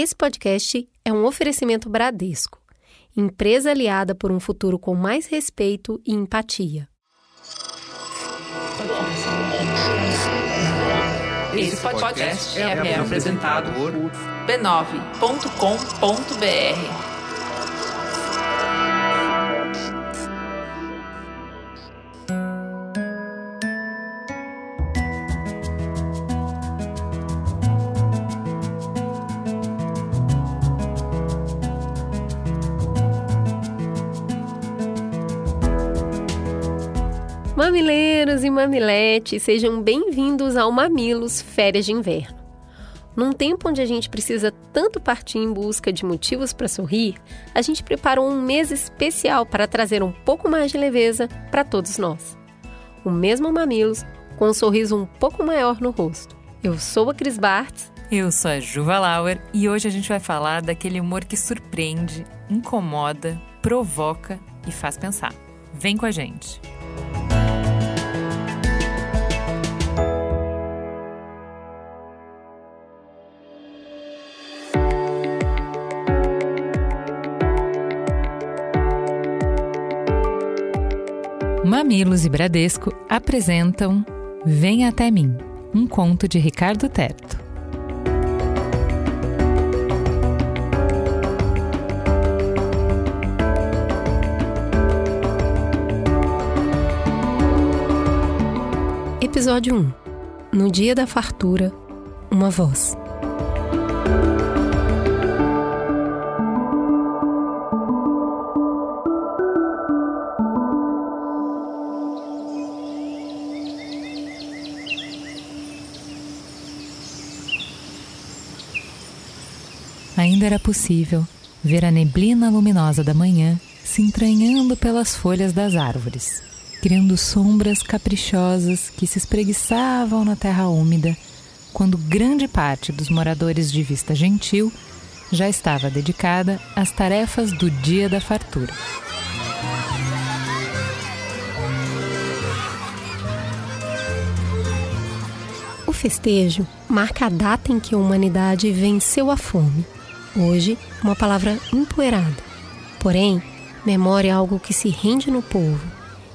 Esse podcast é um oferecimento Bradesco, empresa aliada por um futuro com mais respeito e empatia. Esse podcast é, é apresentado por b9.com.br. E mamiletes, sejam bem-vindos ao Mamilos Férias de Inverno. Num tempo onde a gente precisa tanto partir em busca de motivos para sorrir, a gente preparou um mês especial para trazer um pouco mais de leveza para todos nós. O mesmo Mamilos, com um sorriso um pouco maior no rosto. Eu sou a Cris Bartz. Eu sou a Juva Lauer e hoje a gente vai falar daquele humor que surpreende, incomoda, provoca e faz pensar. Vem com a gente! Mamilos e Bradesco apresentam Vem Até Mim, um conto de Ricardo Terto. Episódio 1 No dia da fartura, uma voz. Era possível ver a neblina luminosa da manhã se entranhando pelas folhas das árvores, criando sombras caprichosas que se espreguiçavam na terra úmida, quando grande parte dos moradores de Vista Gentil já estava dedicada às tarefas do dia da fartura. O festejo marca a data em que a humanidade venceu a fome Hoje, uma palavra empoeirada. Porém, memória é algo que se rende no povo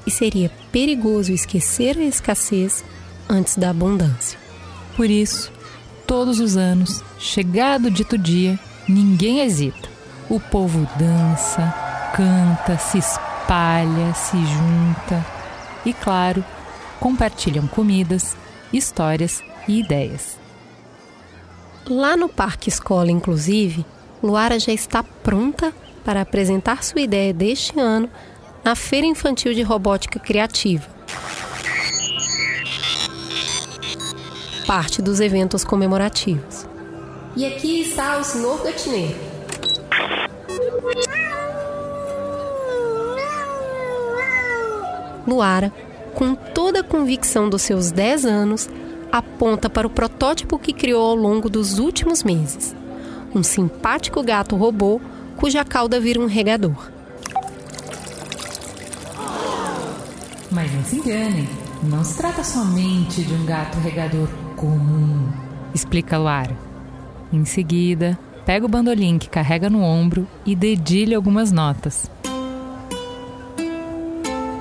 e seria perigoso esquecer a escassez antes da abundância. Por isso, todos os anos, chegado o dito dia, ninguém hesita. O povo dança, canta, se espalha, se junta e, claro, compartilham comidas, histórias e ideias. Lá no Parque Escola, inclusive, Luara já está pronta para apresentar sua ideia deste ano na Feira Infantil de Robótica Criativa. Parte dos eventos comemorativos. E aqui está o Sr. Gatineiro. Luara, com toda a convicção dos seus 10 anos, aponta para o protótipo que criou ao longo dos últimos meses um simpático gato robô cuja cauda vira um regador. Mas não se enganem, não se trata somente de um gato regador comum, explica Luara. Em seguida, pega o bandolim que carrega no ombro e dedilha algumas notas.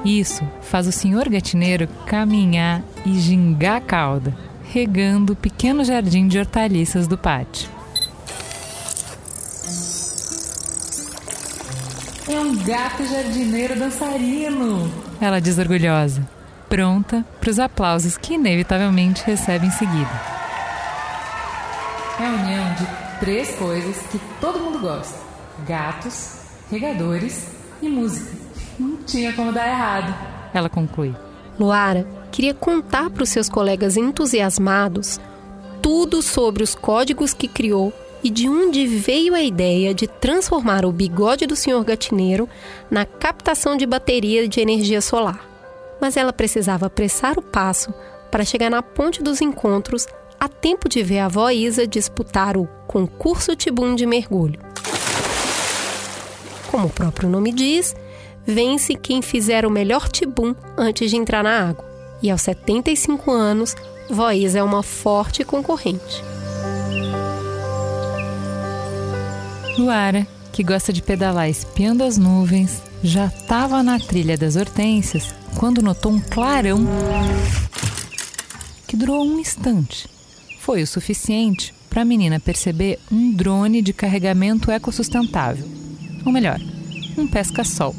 Isso faz o senhor gatineiro caminhar e gingar a cauda, regando o pequeno jardim de hortaliças do pátio. É um gato jardineiro dançarino, ela diz orgulhosa, pronta para os aplausos que inevitavelmente recebe em seguida. É a união de três coisas que todo mundo gosta: gatos, regadores e música. Não tinha como dar errado, ela conclui. Luara queria contar para os seus colegas entusiasmados tudo sobre os códigos que criou e de onde veio a ideia de transformar o bigode do senhor gatineiro na captação de bateria de energia solar. Mas ela precisava apressar o passo para chegar na ponte dos encontros a tempo de ver a avó Isa disputar o concurso Tibum de mergulho. Como o próprio nome diz, vence quem fizer o melhor tibum antes de entrar na água. E aos 75 anos, Isa é uma forte concorrente. Luara, que gosta de pedalar espiando as nuvens, já estava na trilha das hortênsias quando notou um clarão que durou um instante. Foi o suficiente para a menina perceber um drone de carregamento ecossustentável. Ou melhor, um pesca-sol,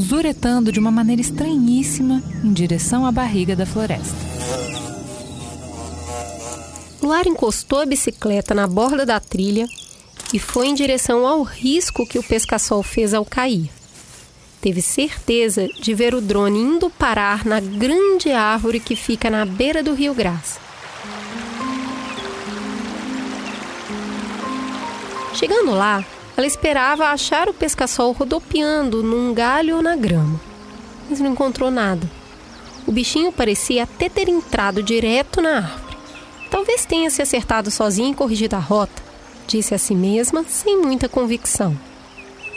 zuretando de uma maneira estranhíssima em direção à barriga da floresta. Lara encostou a bicicleta na borda da trilha e foi em direção ao risco que o pesca-sol fez ao cair. Teve certeza de ver o drone indo parar na grande árvore que fica na beira do rio Graça. Chegando lá, ela esperava achar o pesca-sol rodopiando num galho ou na grama, mas não encontrou nada. O bichinho parecia até ter entrado direto na árvore. Talvez tenha se acertado sozinho e corrigido a rota, disse a si mesma, sem muita convicção.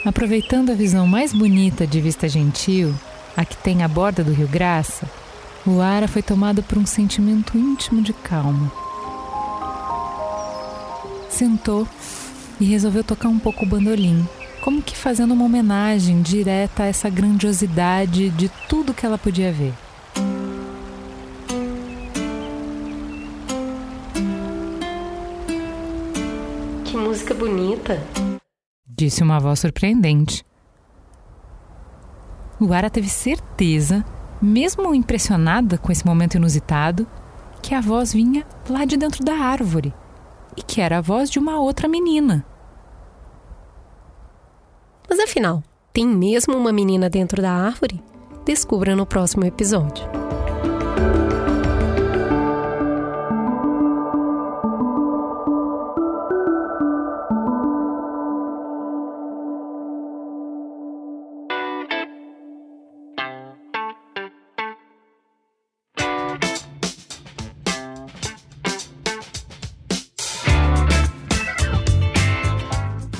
Aproveitando a visão mais bonita de Vista Gentil, a que tem à borda do Rio Graça, Luara foi tomada por um sentimento íntimo de calma. Sentou e resolveu tocar um pouco o bandolim, como que fazendo uma homenagem direta a essa grandiosidade de tudo que ela podia ver. Que música bonita! Disse uma voz surpreendente. Luara teve certeza, mesmo impressionada com esse momento inusitado, que a voz vinha lá de dentro da árvore e que era a voz de uma outra menina. Mas afinal, tem mesmo uma menina dentro da árvore? Descubra no próximo episódio.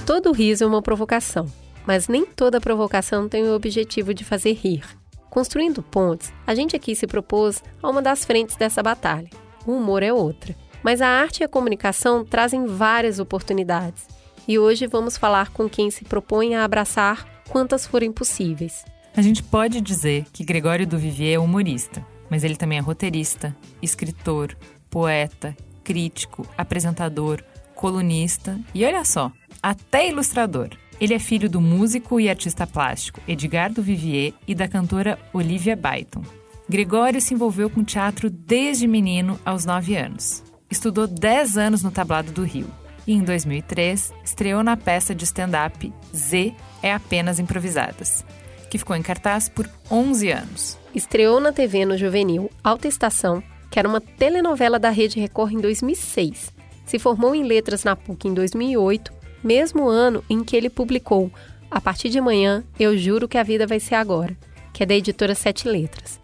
Todo riso é uma provocação mas nem toda provocação tem o objetivo de fazer rir. Construindo pontes, a gente aqui se propôs a uma das frentes dessa batalha. O humor é outra. Mas a arte e a comunicação trazem várias oportunidades. E hoje vamos falar com quem se propõe a abraçar quantas forem possíveis. A gente pode dizer que Gregório do Vivier é humorista, mas ele também é roteirista, escritor, poeta, crítico, apresentador, colunista e olha só, até ilustrador. Ele é filho do músico e artista plástico Edgardo Vivier e da cantora Olivia Byton. Gregório se envolveu com teatro desde menino, aos 9 anos. Estudou 10 anos no Tablado do Rio e, em 2003, estreou na peça de stand-up Z é Apenas Improvisadas, que ficou em cartaz por 11 anos. Estreou na TV no juvenil Alta Estação, que era uma telenovela da Rede Record em 2006. Se formou em letras na PUC em 2008 mesmo ano em que ele publicou A partir de amanhã, eu juro que a vida vai ser agora, que é da editora Sete Letras.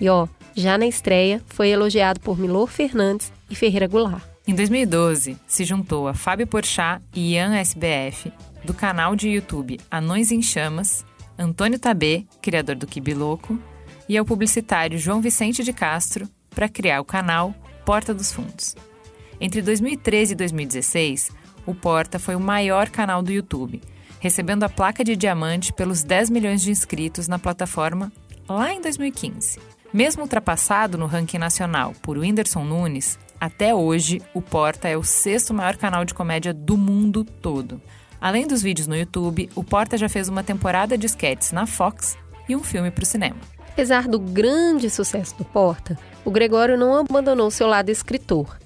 E ó, já na estreia, foi elogiado por Milor Fernandes e Ferreira Goulart. Em 2012, se juntou a Fábio Porchat e Ian SBF, do canal de YouTube Anões em Chamas, Antônio Tabê, criador do Kibiloco, e ao publicitário João Vicente de Castro para criar o canal Porta dos Fundos. Entre 2013 e 2016, o Porta foi o maior canal do YouTube, recebendo a placa de diamante pelos 10 milhões de inscritos na plataforma lá em 2015. Mesmo ultrapassado no ranking nacional por Whindersson Nunes, até hoje o Porta é o sexto maior canal de comédia do mundo todo. Além dos vídeos no YouTube, o Porta já fez uma temporada de sketches na Fox e um filme para o cinema. Apesar do grande sucesso do Porta, o Gregório não abandonou seu lado escritor.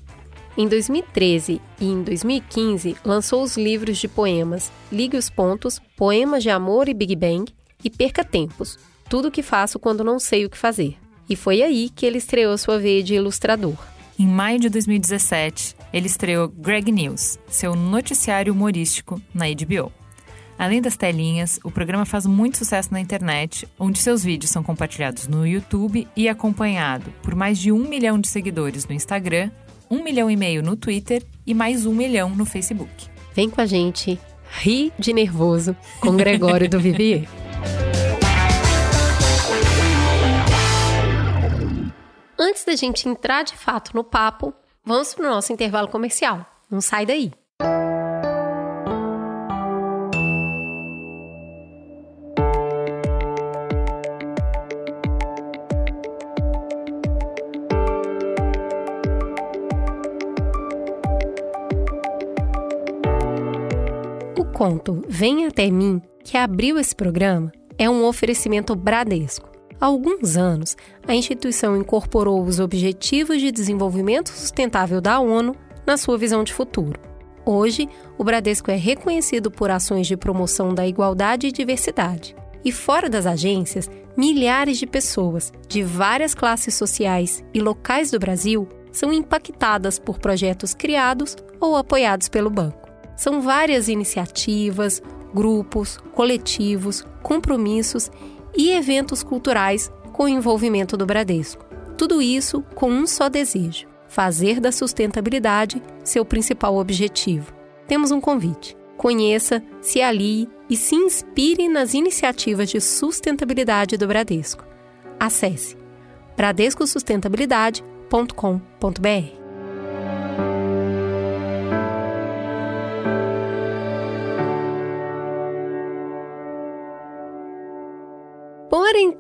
Em 2013 e em 2015, lançou os livros de poemas Ligue os Pontos, Poemas de Amor e Big Bang e Perca Tempos, Tudo o que Faço Quando Não Sei o que Fazer. E foi aí que ele estreou sua veia de ilustrador. Em maio de 2017, ele estreou Greg News, seu noticiário humorístico, na HBO. Além das telinhas, o programa faz muito sucesso na internet, onde seus vídeos são compartilhados no YouTube e acompanhado por mais de um milhão de seguidores no Instagram um milhão e meio no Twitter e mais um milhão no Facebook. Vem com a gente, ri de nervoso com Gregório do Vivier. Antes da gente entrar de fato no papo, vamos para o nosso intervalo comercial. Não sai daí. Conto Vem Até Mim, que abriu esse programa, é um oferecimento Bradesco. Há alguns anos, a instituição incorporou os Objetivos de Desenvolvimento Sustentável da ONU na sua visão de futuro. Hoje, o Bradesco é reconhecido por ações de promoção da igualdade e diversidade. E fora das agências, milhares de pessoas de várias classes sociais e locais do Brasil são impactadas por projetos criados ou apoiados pelo banco. São várias iniciativas, grupos, coletivos, compromissos e eventos culturais com o envolvimento do Bradesco. Tudo isso com um só desejo: fazer da sustentabilidade seu principal objetivo. Temos um convite. Conheça, se alie e se inspire nas iniciativas de sustentabilidade do Bradesco. Acesse bradescosustentabilidade.com.br.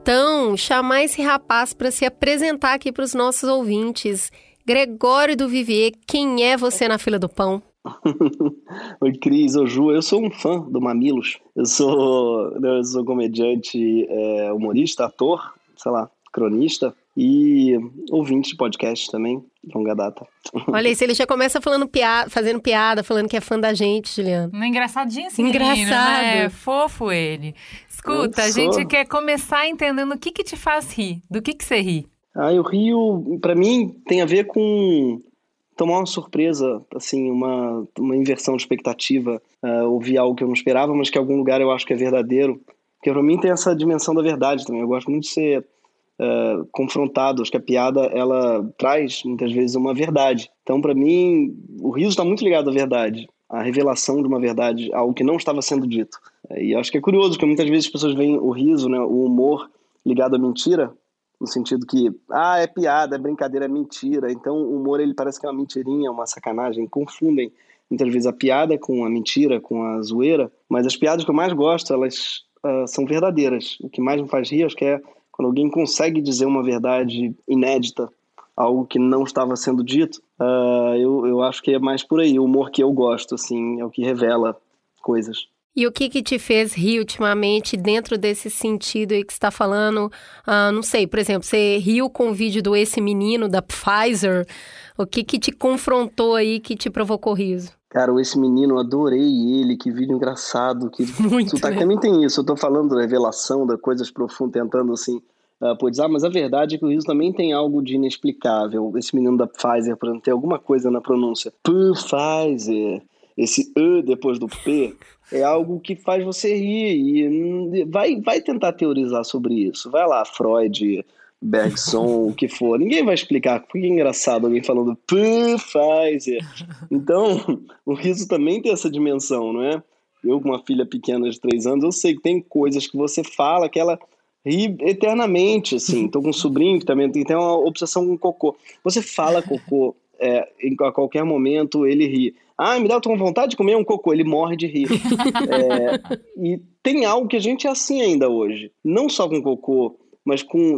então chamar esse rapaz para se apresentar aqui para os nossos ouvintes. Gregório do Vivier, quem é você na fila do pão? Oi, Cris, oi, Ju. Eu sou um fã do Mamilos. Eu sou, eu sou comediante, é, humorista, ator, sei lá, cronista e ouvinte de podcast também, longa data. Olha se ele já começa falando piada, fazendo piada, falando que é fã da gente, Juliano. Não é engraçadinho esse Engraçado. menino, né? Fofo ele. Escuta, Eu a gente quer começar entendendo o que que te faz rir. Do que que você ri? Ah, o Rio, pra mim, tem a ver com tomar uma surpresa, assim, uma, uma inversão de expectativa, ah, ouvir algo que eu não esperava, mas que em algum lugar eu acho que é verdadeiro. Porque pra mim tem essa dimensão da verdade também. Eu gosto muito de ser ah, confrontado. Acho que a piada, ela traz, muitas vezes, uma verdade. Então, pra mim, o riso está muito ligado à verdade. A revelação de uma verdade, algo que não estava sendo dito. E acho que é curioso, porque muitas vezes as pessoas veem o riso, né, o humor ligado à mentira, no sentido que, ah, é piada, é brincadeira, é mentira. Então o humor ele parece que é uma mentirinha, uma sacanagem. Confundem muitas vezes a piada com a mentira, com a zoeira. Mas as piadas que eu mais gosto, elas ah, são verdadeiras. O que mais me faz rir, acho que é quando alguém consegue dizer uma verdade inédita, algo que não estava sendo dito. Ah, eu, eu acho que é mais por aí. O humor que eu gosto, assim, é o que revela coisas. E o que que te fez rir ultimamente dentro desse sentido aí que você está falando? Ah, não sei, por exemplo, você riu com o vídeo do Esse Menino, da Pfizer. O que que te confrontou aí que te provocou riso? Cara, esse menino, adorei ele, que vídeo engraçado. Que... Muito, Sotaque né? também tem isso, eu tô falando da revelação, da coisas profundas, tentando assim, uh, pô, dizer, ah, mas a verdade é que o riso também tem algo de inexplicável. Esse menino da Pfizer, por exemplo, tem alguma coisa na pronúncia. Pfizer, esse E depois do P, é algo que faz você rir e vai, vai tentar teorizar sobre isso. Vai lá, Freud, Bergson, o que for. Ninguém vai explicar. Que é engraçado alguém falando Pfizer? Então, o riso também tem essa dimensão, não é? Eu, com uma filha pequena de três anos, eu sei que tem coisas que você fala que ela ri eternamente, assim. Tô com um sobrinho que também tem, tem uma obsessão com cocô. Você fala cocô é, a qualquer momento, ele ri. Ah, me dá com vontade de comer um cocô, ele morre de rir. É, e tem algo que a gente é assim ainda hoje. Não só com cocô, mas com,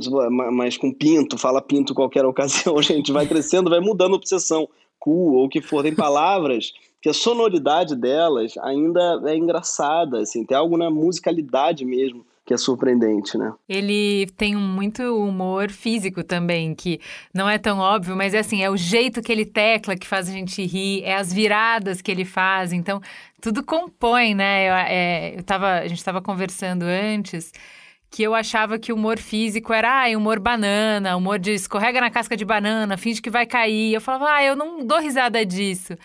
mas com pinto, fala pinto qualquer ocasião, a gente vai crescendo, vai mudando a obsessão. Cu ou o que for, tem palavras que a sonoridade delas ainda é engraçada, assim, tem algo na musicalidade mesmo que é surpreendente, né? Ele tem muito humor físico também, que não é tão óbvio, mas é assim, é o jeito que ele tecla que faz a gente rir, é as viradas que ele faz, então tudo compõe, né? Eu, é, eu tava, a gente estava conversando antes que eu achava que o humor físico era ah, humor banana, humor de escorrega na casca de banana, finge que vai cair. Eu falava, ah, eu não dou risada disso.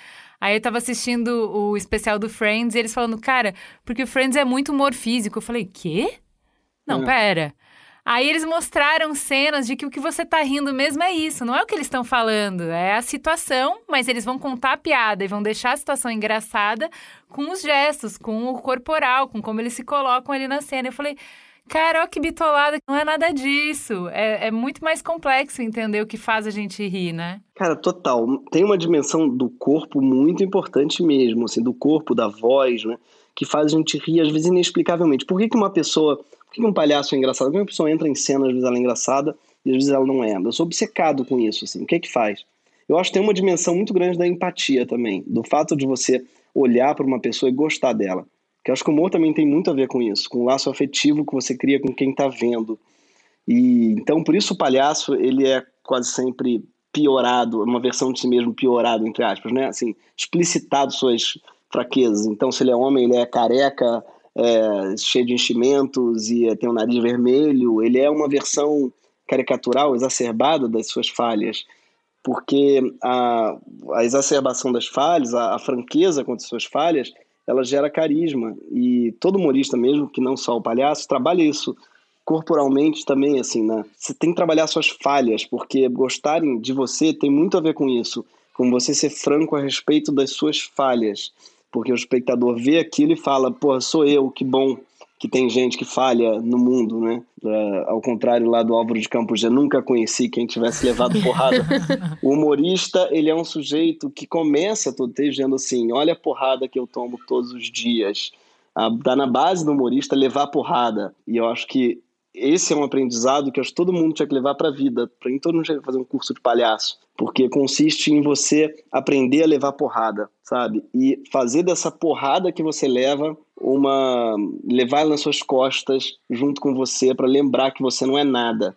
Aí eu tava assistindo o especial do Friends e eles falando, cara, porque o Friends é muito humor físico. Eu falei, quê? Não, É. pera. Aí eles mostraram cenas de que o que você tá rindo mesmo é isso, não é o que eles estão falando, é a situação, mas eles vão contar a piada e vão deixar a situação engraçada com os gestos, com o corporal, com como eles se colocam ali na cena. Eu falei, cara, ó que bitolada, não é nada disso. É, é muito mais complexo entender o que faz a gente rir, né? Cara, total. Tem uma dimensão do corpo muito importante mesmo, assim, do corpo, da voz, né? Que faz a gente rir, às vezes, inexplicavelmente. Por que, que uma pessoa. Por que, um palhaço é engraçado? Por que uma pessoa entra em cena, às vezes ela é engraçada e às vezes ela não é? Eu sou obcecado com isso, assim. O que é que faz? Eu acho que tem uma dimensão muito grande da empatia também, do fato de você olhar para uma pessoa e gostar dela. Que eu acho que o humor também tem muito a ver com isso, com o laço afetivo que você cria com quem está vendo. E então por isso o palhaço ele é quase sempre piorado, uma versão de si mesmo piorado entre aspas, né? Assim, explicitado suas fraquezas. Então se ele é homem, ele é careca, é, cheio de enchimentos e tem o nariz vermelho. Ele é uma versão caricatural, exacerbada das suas falhas, porque a, a exacerbação das falhas, a, a franqueza contra suas falhas, ela gera carisma. E todo humorista mesmo, que não só o palhaço, trabalha isso corporalmente também, assim, né? Você tem que trabalhar suas falhas, porque gostarem de você tem muito a ver com isso, com você ser franco a respeito das suas falhas. Porque o espectador vê aquilo e fala, pô, sou eu, que bom que tem gente que falha no mundo, né? É, ao contrário lá do Álvaro de Campos, eu nunca conheci quem tivesse levado porrada. o humorista, ele é um sujeito que começa todo dizendo assim, olha a porrada que eu tomo todos os dias. Ah, dá na base do humorista levar porrada. E eu acho que esse é um aprendizado que acho que todo mundo tinha que levar para a vida. Para todo mundo tinha que fazer um curso de palhaço, porque consiste em você aprender a levar porrada, sabe? E fazer dessa porrada que você leva uma levar nas suas costas junto com você para lembrar que você não é nada.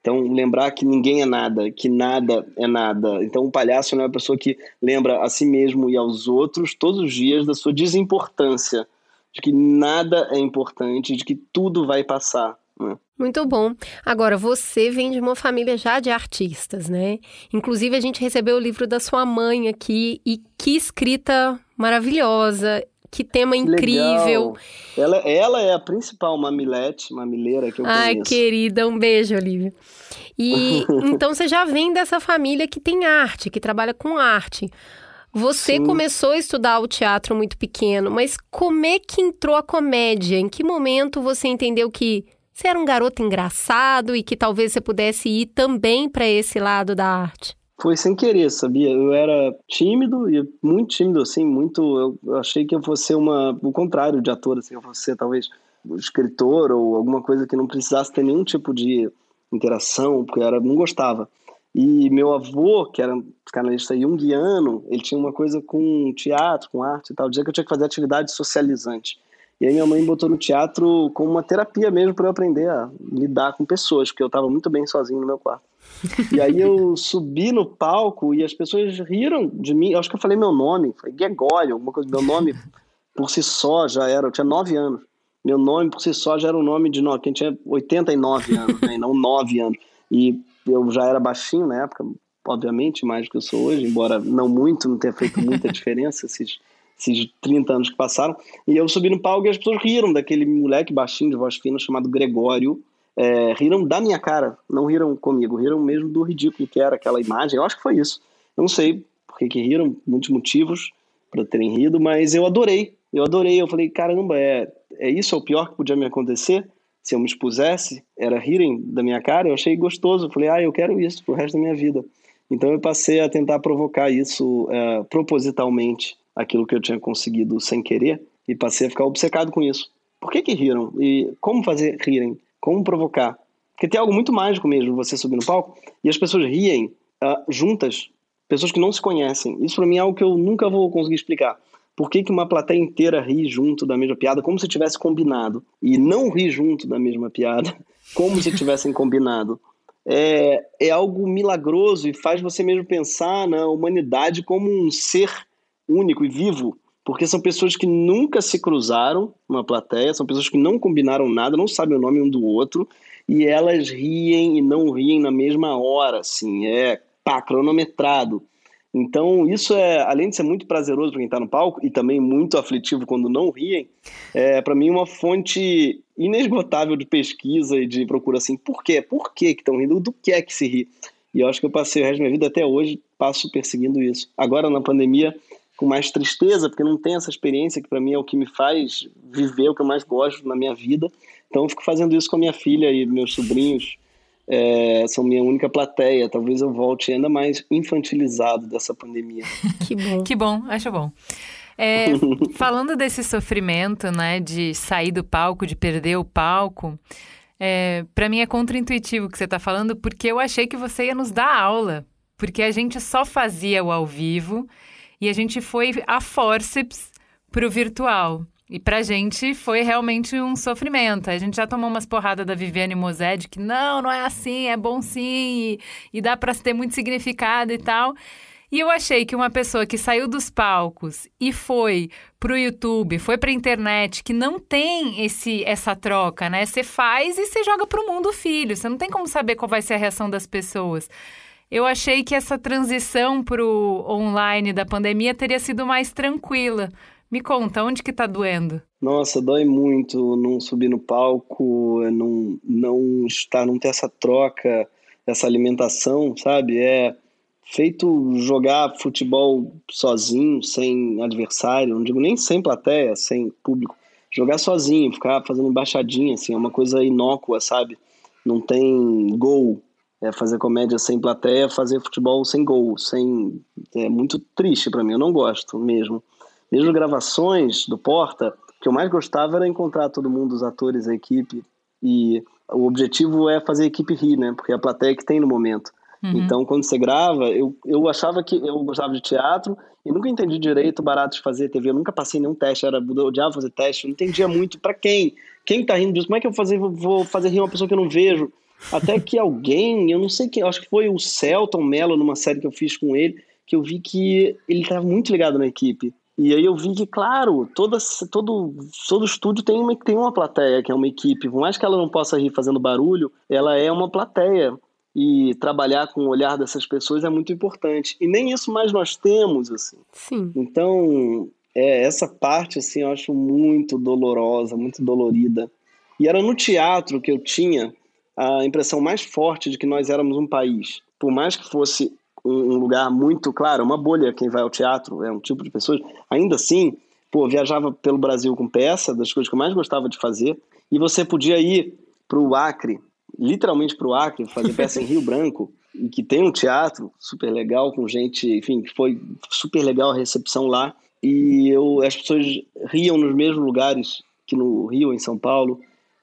Então, lembrar que ninguém é nada, que nada é nada. Então, o palhaço é uma pessoa que lembra a si mesmo e aos outros todos os dias da sua desimportância, de que nada é importante, de que tudo vai passar. Né? Muito bom. Agora, você vem de uma família já de artistas, né? Inclusive, a gente recebeu o livro da sua mãe aqui e que escrita maravilhosa. Que tema incrível. Ela, ela é a principal mamilete, mamileira que eu Ai, conheço. Ai, querida, um beijo, Olivia. E então você já vem dessa família que tem arte, que trabalha com arte. Você Sim. começou a estudar o teatro muito pequeno, mas como é que entrou a comédia? Em que momento você entendeu que você era um garoto engraçado e que talvez você pudesse ir também para esse lado da arte? Foi sem querer, sabia? Eu era tímido e muito tímido, assim, muito. Eu achei que eu fosse uma. O contrário de ator, assim, eu fosse ser talvez escritor ou alguma coisa que não precisasse ter nenhum tipo de interação, porque eu era, não gostava. E meu avô, que era um canalista junguiano, ele tinha uma coisa com teatro, com arte e tal, dizia que eu tinha que fazer atividade socializante. E aí minha mãe botou no teatro como uma terapia mesmo para eu aprender a lidar com pessoas, porque eu estava muito bem sozinho no meu quarto. E aí eu subi no palco e as pessoas riram de mim. Eu acho que eu falei meu nome, foi Gregório, alguma coisa. Meu nome por si só já era, eu tinha nove anos. Meu nome por si só já era o nome de quem tinha 89 anos, né, não nove anos. E eu já era baixinho na época, obviamente, mais do que eu sou hoje, embora não muito, não tenha feito muita diferença esses esses 30 anos que passaram. E eu subi no palco e as pessoas riram daquele moleque baixinho de voz fina chamado Gregório. É, riram da minha cara, não riram comigo, riram mesmo do ridículo que era aquela imagem. Eu acho que foi isso. Eu não sei por que, que riram, muitos motivos para terem rido, mas eu adorei. Eu adorei. Eu falei, caramba, é, é isso é o pior que podia me acontecer? Se eu me expusesse, era rirem da minha cara. Eu achei gostoso. Eu falei, ah, eu quero isso pro resto da minha vida. Então eu passei a tentar provocar isso é, propositalmente aquilo que eu tinha conseguido sem querer e passei a ficar obcecado com isso. Por que que riram? E como fazer rirem? Como provocar? Porque tem algo muito mágico mesmo você subir no palco e as pessoas riem uh, juntas, pessoas que não se conhecem. Isso para mim é algo que eu nunca vou conseguir explicar. Por que, que uma plateia inteira ri junto da mesma piada, como se tivesse combinado, e não ri junto da mesma piada, como se tivessem combinado? É, é algo milagroso e faz você mesmo pensar na humanidade como um ser único e vivo, porque são pessoas que nunca se cruzaram numa plateia, são pessoas que não combinaram nada, não sabem o nome um do outro, e elas riem e não riem na mesma hora, assim, é pá, cronometrado. Então, isso é, além de ser muito prazeroso para quem está no palco e também muito aflitivo quando não riem, é para mim uma fonte inesgotável de pesquisa e de procura assim, por quê? Por que estão rindo? Do que é que se ri? E eu acho que eu passei o resto da minha vida até hoje passo perseguindo isso. Agora na pandemia com mais tristeza, porque não tem essa experiência que para mim é o que me faz viver o que eu mais gosto na minha vida. Então eu fico fazendo isso com a minha filha e meus sobrinhos. É, são minha única plateia. Talvez eu volte ainda mais infantilizado dessa pandemia. que bom. Que bom, acho bom. É, falando desse sofrimento, né, de sair do palco, de perder o palco, é, para mim é contraintuitivo o que você está falando, porque eu achei que você ia nos dar aula, porque a gente só fazia o ao vivo e a gente foi a forceps para o virtual. E pra gente foi realmente um sofrimento. A gente já tomou umas porradas da Viviane Mosed que não, não é assim, é bom sim, e, e dá para ter muito significado e tal. E eu achei que uma pessoa que saiu dos palcos e foi pro YouTube, foi pra internet, que não tem esse essa troca, né? Você faz e você joga pro mundo filho. Você não tem como saber qual vai ser a reação das pessoas. Eu achei que essa transição pro online da pandemia teria sido mais tranquila. Me conta, onde que tá doendo? Nossa, dói muito não subir no palco, não, não estar, não ter essa troca, essa alimentação, sabe? É feito jogar futebol sozinho, sem adversário, não digo nem sem plateia, sem público, jogar sozinho, ficar fazendo embaixadinha, assim, é uma coisa inócua, sabe? Não tem gol, é fazer comédia sem plateia, fazer futebol sem gol, sem é muito triste para mim, eu não gosto mesmo. Mesmo gravações do Porta, o que eu mais gostava era encontrar todo mundo, os atores, a equipe, e o objetivo é fazer a equipe rir, né? Porque é a plateia que tem no momento. Uhum. Então, quando você grava, eu, eu achava que eu gostava de teatro e nunca entendi direito o barato de fazer TV. Eu nunca passei nenhum teste, era, eu odiava fazer teste, eu não entendia muito para quem. Quem tá rindo disso? Como é que eu vou fazer, vou fazer rir uma pessoa que eu não vejo? Até que alguém, eu não sei quem, acho que foi o Celton Mello, numa série que eu fiz com ele, que eu vi que ele estava muito ligado na equipe. E aí eu vi que, claro, toda, todo, todo estúdio tem uma, tem uma plateia, que é uma equipe. Por mais que ela não possa rir fazendo barulho, ela é uma plateia e trabalhar com o olhar dessas pessoas é muito importante. E nem isso mais nós temos, assim. Sim. Então, é, essa parte, assim, eu acho muito dolorosa, muito dolorida. E era no teatro que eu tinha a impressão mais forte de que nós éramos um país. Por mais que fosse um lugar muito, claro, uma bolha quem vai ao teatro, é um tipo de pessoas, ainda assim, pô, viajava pelo Brasil com peça, das coisas que eu mais gostava de fazer, e você podia ir para o Acre, literalmente para o Acre, fazer peça em Rio Branco, e que tem um teatro super legal, com gente, enfim, foi super legal a recepção lá. E eu, as pessoas riam nos mesmos lugares que no Rio, em São Paulo.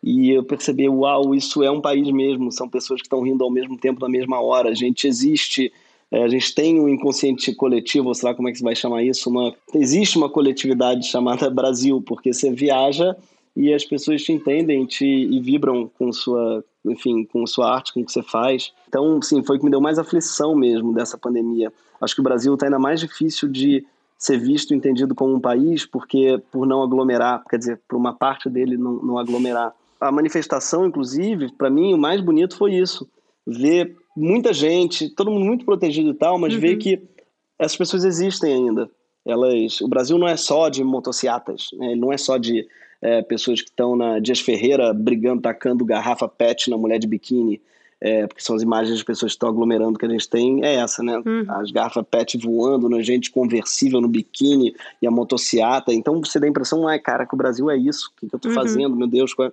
E eu percebi, uau, isso é um país mesmo, são pessoas que estão rindo ao mesmo tempo, na mesma hora. A gente existe, é, a gente tem um inconsciente coletivo, sei lá como é que você vai chamar isso, uma, existe uma coletividade chamada Brasil, porque você viaja e as pessoas te entendem te, e vibram com sua, enfim, com sua arte, com o que você faz. Então, sim, foi o que me deu mais aflição mesmo dessa pandemia. Acho que o Brasil está ainda mais difícil de ser visto, entendido como um país, porque por não aglomerar, quer dizer, por uma parte dele não, não aglomerar. A manifestação, inclusive, para mim, o mais bonito foi isso. Ver muita gente, todo mundo muito protegido e tal, mas uhum. ver que essas pessoas existem ainda. Elas, o Brasil não é só de motocicletas, né? não é só de é, pessoas que estão na Dias Ferreira brigando, tacando garrafa PET na mulher de biquíni, é, porque são as imagens das pessoas que estão aglomerando que a gente tem, é essa, né? Uhum. As garrafas PET voando, na gente conversível no biquíni e a motociata. Então você dá a impressão, ai, cara, que o Brasil é isso, o que, que eu tô uhum. fazendo, meu Deus. Qual... É?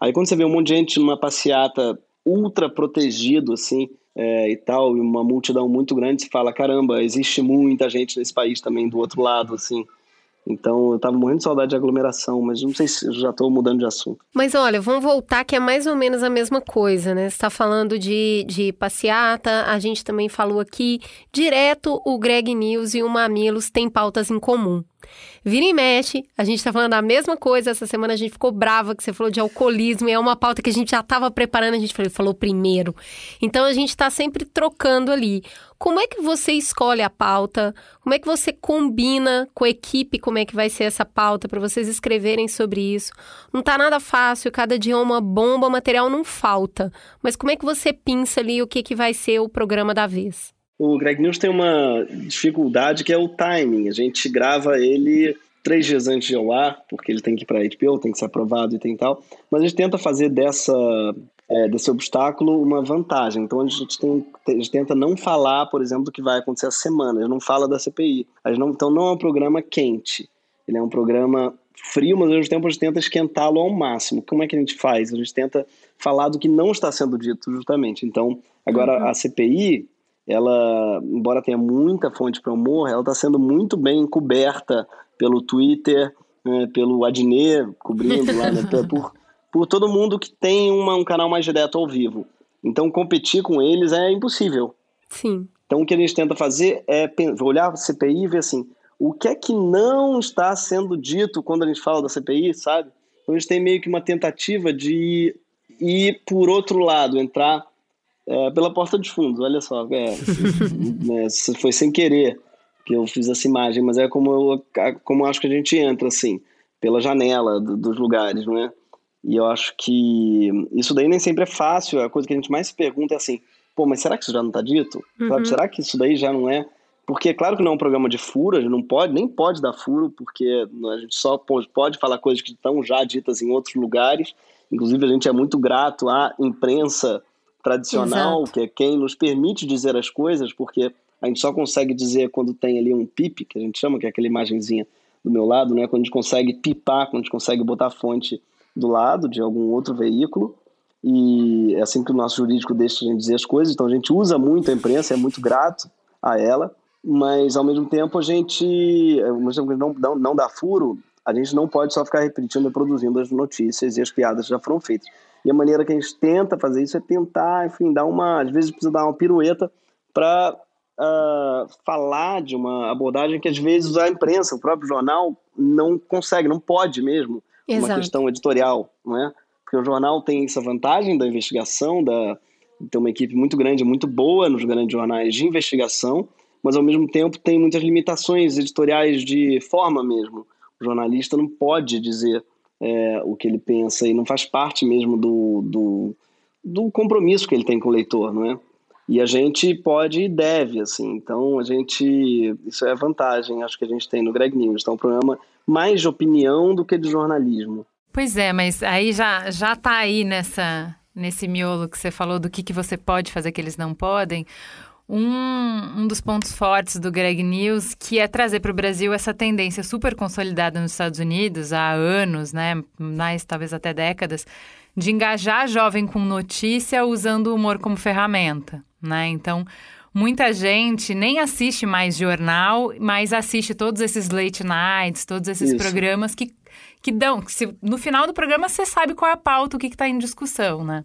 Aí quando você vê um monte de gente numa passeata ultra protegido, assim, é, e tal, e uma multidão muito grande, você fala, caramba, existe muita gente nesse país também do outro lado, assim. Então eu tava morrendo de saudade de aglomeração, mas não sei se já tô mudando de assunto. Mas olha, vamos voltar que é mais ou menos a mesma coisa, né? Você tá falando de, de passeata, a gente também falou aqui, direto o Greg News e o Mamilos têm pautas em comum. Vira e mexe, a gente tá falando a mesma coisa. Essa semana a gente ficou brava que você falou de alcoolismo, e é uma pauta que a gente já estava preparando, a gente falou primeiro. Então a gente está sempre trocando ali. Como é que você escolhe a pauta? Como é que você combina com a equipe como é que vai ser essa pauta para vocês escreverem sobre isso? Não tá nada fácil, cada dia é uma bomba, material não falta. Mas como é que você pinça ali o que, que vai ser o programa da vez? O Greg News tem uma dificuldade que é o timing. A gente grava ele três dias antes de ao ar, porque ele tem que ir para a HBO, tem que ser aprovado e tem tal. Mas a gente tenta fazer dessa, é, desse obstáculo uma vantagem. Então a gente, tem, a gente tenta não falar, por exemplo, do que vai acontecer essa semana. A gente não fala da CPI. A gente não, então não é um programa quente. Ele é um programa frio, mas ao mesmo tempo a gente tenta esquentá-lo ao máximo. Como é que a gente faz? A gente tenta falar do que não está sendo dito, justamente. Então, agora uhum. a CPI, ela, embora tenha muita fonte para humor, ela está sendo muito bem coberta pelo Twitter, né, pelo Adnet, cobrindo lá, né, por, por todo mundo que tem uma, um canal mais direto ao vivo. Então, competir com eles é impossível. Sim. Então, o que a gente tenta fazer é olhar a CPI e ver assim, o que é que não está sendo dito quando a gente fala da CPI, sabe? Então a gente tem meio que uma tentativa de ir por outro lado, entrar é, pela porta dos fundos, olha só, é, né, foi sem querer que eu fiz essa imagem, mas é como eu, como eu acho que a gente entra, assim, pela janela do, dos lugares, não é? E eu acho que isso daí nem sempre é fácil, a coisa que a gente mais se pergunta é assim, pô, mas será que isso já não está dito? Uhum. Será que isso daí já não é? Porque é claro que não é um programa de furo, a gente não pode, nem pode dar furo, porque a gente só pode, falar coisas que estão já ditas em outros lugares. Inclusive, a gente é muito grato à imprensa tradicional, Exato. que é quem nos permite dizer as coisas, porque a gente só consegue dizer quando tem ali um pip, que a gente chama, que é aquela imagenzinha do meu lado, né? Quando a gente consegue pipar, quando a gente consegue botar a fonte do lado de algum outro veículo. E é assim que o nosso jurídico deixa a gente dizer as coisas. Então a gente usa muito a imprensa, é muito grato a ela, mas ao mesmo tempo a gente, ao mesmo tempo não, não, não dá furo, a gente não pode só ficar repetindo e produzindo as notícias e as piadas já foram feitas. E a maneira que a gente tenta fazer isso é tentar, enfim, dar uma. Às vezes precisa dar uma pirueta para uh, ah, falar de uma abordagem que às vezes a imprensa, o próprio jornal, não consegue, não pode mesmo. Exato. Uma questão editorial, não é? Porque o jornal tem essa vantagem da investigação, da ter uma equipe muito grande, muito boa nos grandes jornais de investigação, mas ao mesmo tempo tem muitas limitações editoriais de forma mesmo. O jornalista não pode dizer é, o que ele pensa e não faz parte mesmo do, do, do compromisso que ele tem com o leitor, não é? E a gente pode e deve, assim. Então, a gente. Isso é a vantagem, acho que a gente tem no Greg News. Então, um programa mais de opinião do que de jornalismo. Pois é, mas aí já, já tá aí nessa, nesse miolo que você falou do que, que você pode fazer que eles não podem. Um, um dos pontos fortes do Greg News, que é trazer para o Brasil essa tendência super consolidada nos Estados Unidos há anos, né, mais talvez até décadas, de engajar jovem com notícia usando o humor como ferramenta, né? Então, muita gente nem assiste mais jornal, mas assiste todos esses late nights, todos esses Isso. programas que, que dão. Que se, no final do programa você sabe qual é a pauta, o que está em discussão, né?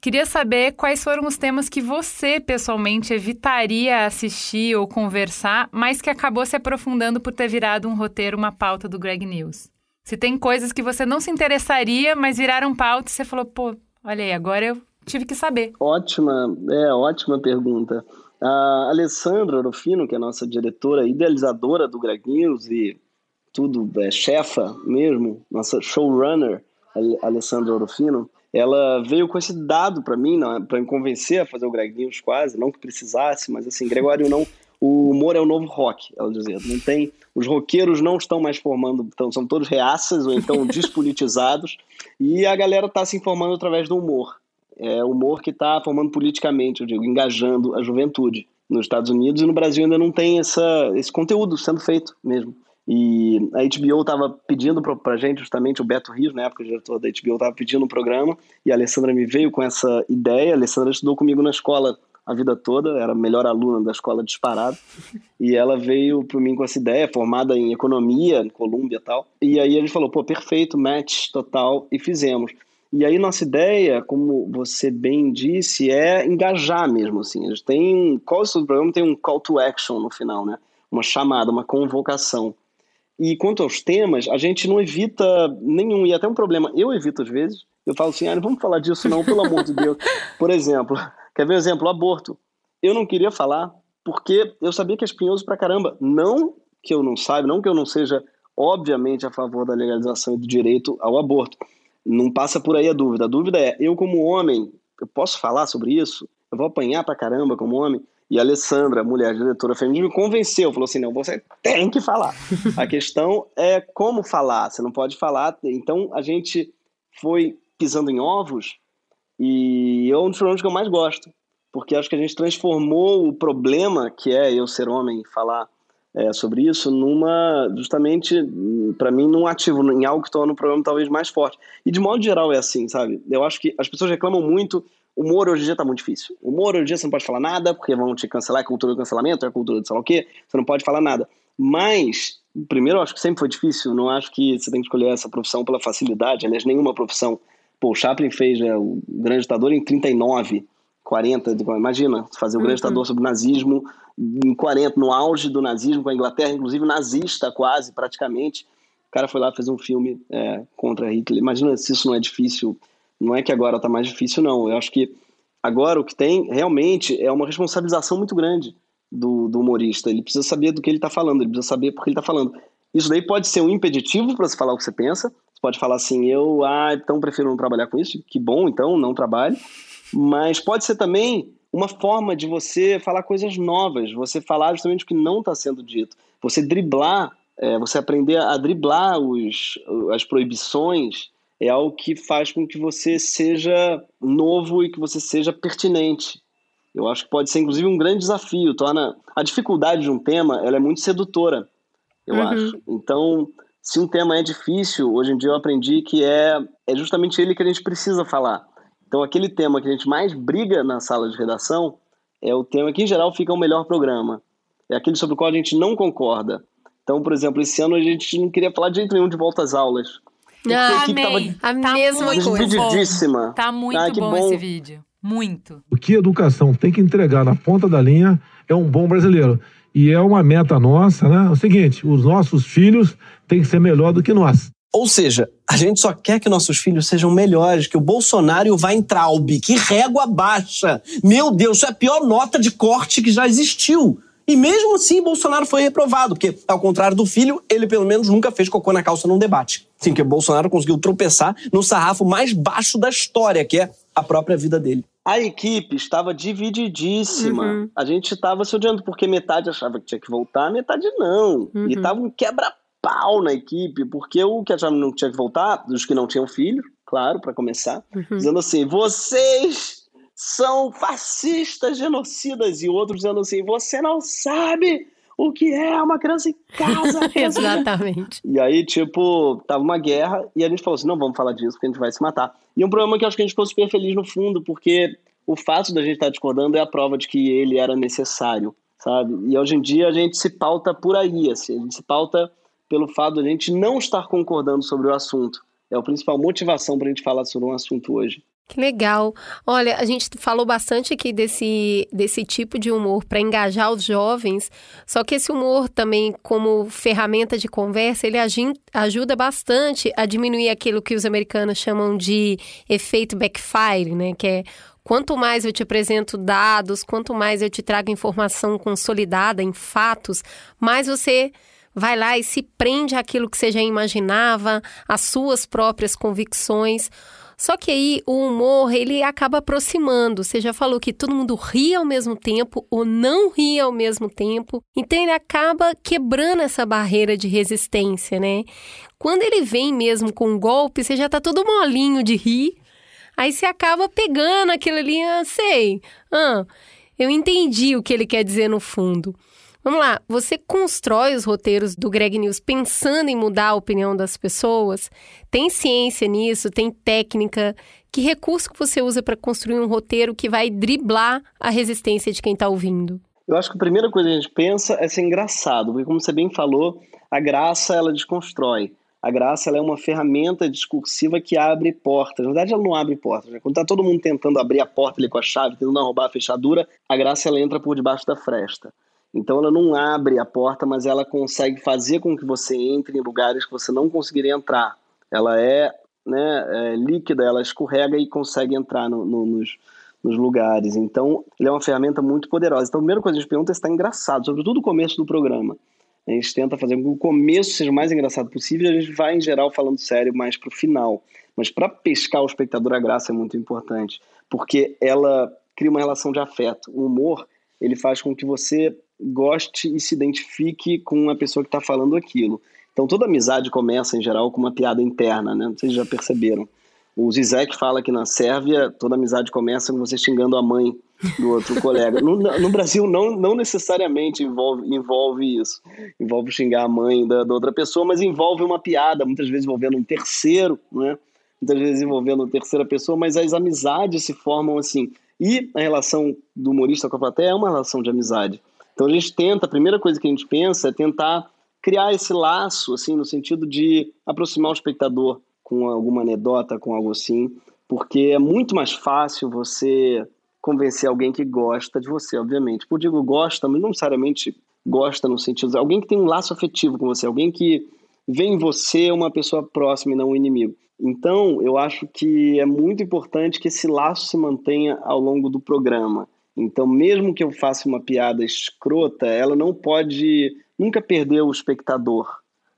Queria saber quais foram os temas que você, pessoalmente, evitaria assistir ou conversar, mas que acabou se aprofundando por ter virado um roteiro, uma pauta do Greg News. Se tem coisas que você não se interessaria, mas viraram pauta e você falou, pô, olha aí, agora eu tive que saber. Ótima, é, ótima pergunta. A Alessandra Orofino, que é a nossa diretora idealizadora do Greg News e tudo, é chefa mesmo, nossa showrunner, Alessandra Orofino, ela veio com esse dado para mim, para me convencer a fazer o Greg News quase, não que precisasse, mas assim, Gregório não, o humor é o novo rock, ela dizia, não tem, os roqueiros não estão mais formando, então são todos reaças ou então despolitizados, e a galera está se informando através do humor. É humor que está formando politicamente, eu digo, engajando a juventude. Nos Estados Unidos e no Brasil ainda não tem essa, esse conteúdo sendo feito mesmo. E a HBO estava pedindo para a gente, justamente o Beto Rios, na época o diretor da HBO, estava pedindo um programa e a Alessandra me veio com essa ideia. A Alessandra estudou comigo na escola a vida toda, era a melhor aluna da escola disparado. E ela veio para mim com essa ideia, formada em economia, em Colômbia e tal. E aí a gente falou, pô, perfeito, match total, e fizemos. E aí nossa ideia, como você bem disse, é engajar mesmo, assim. A gente tem, qual o programa tem um call to action no final, né? Uma chamada, uma convocação. E quanto aos temas, a gente não evita nenhum, e até um problema, eu evito às vezes, eu falo assim, ah, não vamos falar disso não, pelo amor de Deus. Por exemplo, quer ver um exemplo? Aborto. Eu não queria falar porque eu sabia que é espinhoso pra caramba. Não que eu não saiba, não que eu não seja, obviamente, a favor da legalização e do direito ao aborto. Não passa por aí a dúvida. A dúvida é, eu como homem, eu posso falar sobre isso? Eu vou apanhar pra caramba como homem? E a Alessandra, mulher diretora feminina, me convenceu, falou assim: não, você tem que falar. a questão é como falar, você não pode falar. Então a gente foi pisando em ovos e é um dos problemas que eu mais gosto, porque acho que a gente transformou o problema, que é eu ser homem e falar é, sobre isso, numa, justamente, para mim, num ativo, em algo que torna o programa talvez mais forte. E de modo geral é assim, sabe? Eu acho que as pessoas reclamam muito humor hoje em dia tá muito difícil. Humor hoje em dia você não pode falar nada, porque vão te cancelar, é cultura do cancelamento, é cultura de sei lá o quê, você não pode falar nada. Mas, primeiro, eu acho que sempre foi difícil, não acho que você tem que escolher essa profissão pela facilidade, aliás, nenhuma profissão. Pô, o Chaplin fez né, o Grande Ditador em 39, 40, imagina, fazer o grande uhum. sobre o nazismo em 40, no auge do nazismo com a Inglaterra, inclusive nazista quase, praticamente. O cara foi lá fazer um filme é, contra Hitler. Imagina se isso não é difícil. Não é que agora está mais difícil, não. Eu acho que agora o que tem realmente é uma responsabilização muito grande do, do humorista. Ele precisa saber do que ele está falando, ele precisa saber por que ele está falando. Isso daí pode ser um impeditivo para você falar o que você pensa. Você pode falar assim, eu, ah, então prefiro não trabalhar com isso. Que bom, então, não trabalhe. Mas pode ser também uma forma de você falar coisas novas, você falar justamente o que não está sendo dito, você driblar, é, você aprender a driblar os, as proibições é algo que faz com que você seja novo e que você seja pertinente. Eu acho que pode ser, inclusive, um grande desafio. Torna a dificuldade de um tema, ela é muito sedutora, eu uhum. acho. Então, se um tema é difícil, hoje em dia eu aprendi que é, é justamente ele que a gente precisa falar. Então, aquele tema que a gente mais briga na sala de redação é o tema que, em geral, fica o melhor programa. É aquele sobre o qual a gente não concorda. Então, por exemplo, esse ano a gente não queria falar de jeito nenhum de volta às aulas. Ah, amei. tava a tá mesma coisa. Tá muito ah, bom, bom esse vídeo. Muito. O que a educação tem que entregar na ponta da linha é um bom brasileiro. E é uma meta nossa, né? É o seguinte, os nossos filhos têm que ser melhor do que nós. Ou seja, a gente só quer que nossos filhos sejam melhores, que o Bolsonaro e o Weintraub, que régua baixa. Meu Deus, isso é a pior nota de corte que já existiu. E mesmo assim, Bolsonaro foi reprovado, porque, ao contrário do filho, ele pelo menos nunca fez cocô na calça num debate. Sim, que Bolsonaro conseguiu tropeçar no sarrafo mais baixo da história, que é a própria vida dele. A equipe estava divididíssima. Uhum. A gente estava se odiando, porque metade achava que tinha que voltar, metade não. Uhum. E tava um quebra pau na equipe, porque o que achava não tinha que voltar, dos que não tinham filho, claro, para começar, uhum. dizendo assim: vocês são fascistas genocidas, e outros dizendo assim: você não sabe o que é uma criança em casa. Exatamente. E aí, tipo, tava uma guerra e a gente falou assim: não vamos falar disso porque a gente vai se matar. E um problema que eu acho que a gente ficou super feliz no fundo, porque o fato da gente estar discordando é a prova de que ele era necessário, sabe? E hoje em dia a gente se pauta por aí, assim, a gente se pauta pelo fato de a gente não estar concordando sobre o assunto. É a principal motivação para a gente falar sobre um assunto hoje. Que legal. Olha, a gente falou bastante aqui desse, desse tipo de humor para engajar os jovens, só que esse humor também, como ferramenta de conversa, ele ajuda bastante a diminuir aquilo que os americanos chamam de efeito backfire, né? Que é quanto mais eu te apresento dados, quanto mais eu te trago informação consolidada em fatos, mais você vai lá e se prende àquilo que você já imaginava, às suas próprias convicções. Só que aí o humor, ele acaba aproximando. Você já falou que todo mundo ri ao mesmo tempo ou não ri ao mesmo tempo. Então ele acaba quebrando essa barreira de resistência, né? Quando ele vem mesmo com um golpe, você já tá todo molinho de rir. Aí você acaba pegando aquilo ali, ah, sei. Ah, eu entendi o que ele quer dizer no fundo. Vamos lá, você constrói os roteiros do Greg News pensando em mudar a opinião das pessoas? Tem ciência nisso? Tem técnica? Que recurso que você usa para construir um roteiro que vai driblar a resistência de quem está ouvindo? Eu acho que a primeira coisa que a gente pensa é ser engraçado, porque como você bem falou, a graça ela desconstrói. A graça ela é uma ferramenta discursiva que abre portas. Na verdade, ela não abre portas. Né? Quando está todo mundo tentando abrir a porta ali com a chave, tentando roubar a fechadura, a graça ela entra por debaixo da fresta. Então ela não abre a porta, mas ela consegue fazer com que você entre em lugares que você não conseguiria entrar. Ela é, né, é líquida, ela escorrega e consegue entrar no, no, nos, nos lugares. Então, ele é uma ferramenta muito poderosa. Então, a primeira coisa que a gente pergunta é se está engraçado, sobretudo o começo do programa. A gente tenta fazer com que o começo seja o mais engraçado possível e a gente vai, em geral, falando sério mais para o final. Mas para pescar o espectador, a graça é muito importante, porque ela cria uma relação de afeto. O humor, ele faz com que você goste e se identifique com a pessoa que está falando aquilo. Então toda amizade começa, em geral, com uma piada interna, né? Vocês já perceberam. O Zizek fala que na Sérvia toda amizade começa com você xingando a mãe do outro colega. No, no, Brasil não, não necessariamente envolve, envolve isso. Envolve xingar a mãe da, da, outra pessoa, mas envolve uma piada, muitas vezes envolvendo um terceiro, né? muitas vezes envolvendo uma terceira pessoa, mas as amizades se formam assim. E a relação do humorista com a plateia é uma relação de amizade. Então a gente tenta, a primeira coisa que a gente pensa é tentar criar esse laço, assim, no sentido de aproximar o espectador com alguma anedota, com algo assim, porque é muito mais fácil você convencer alguém que gosta de você, obviamente. Eu digo gosta, mas não necessariamente gosta no sentido de alguém que tem um laço afetivo com você, alguém que vê em você uma pessoa próxima e não um inimigo. Então, eu acho que é muito importante que esse laço se mantenha ao longo do programa. Então, mesmo que eu faça uma piada escrota, ela não pode nunca perder o espectador,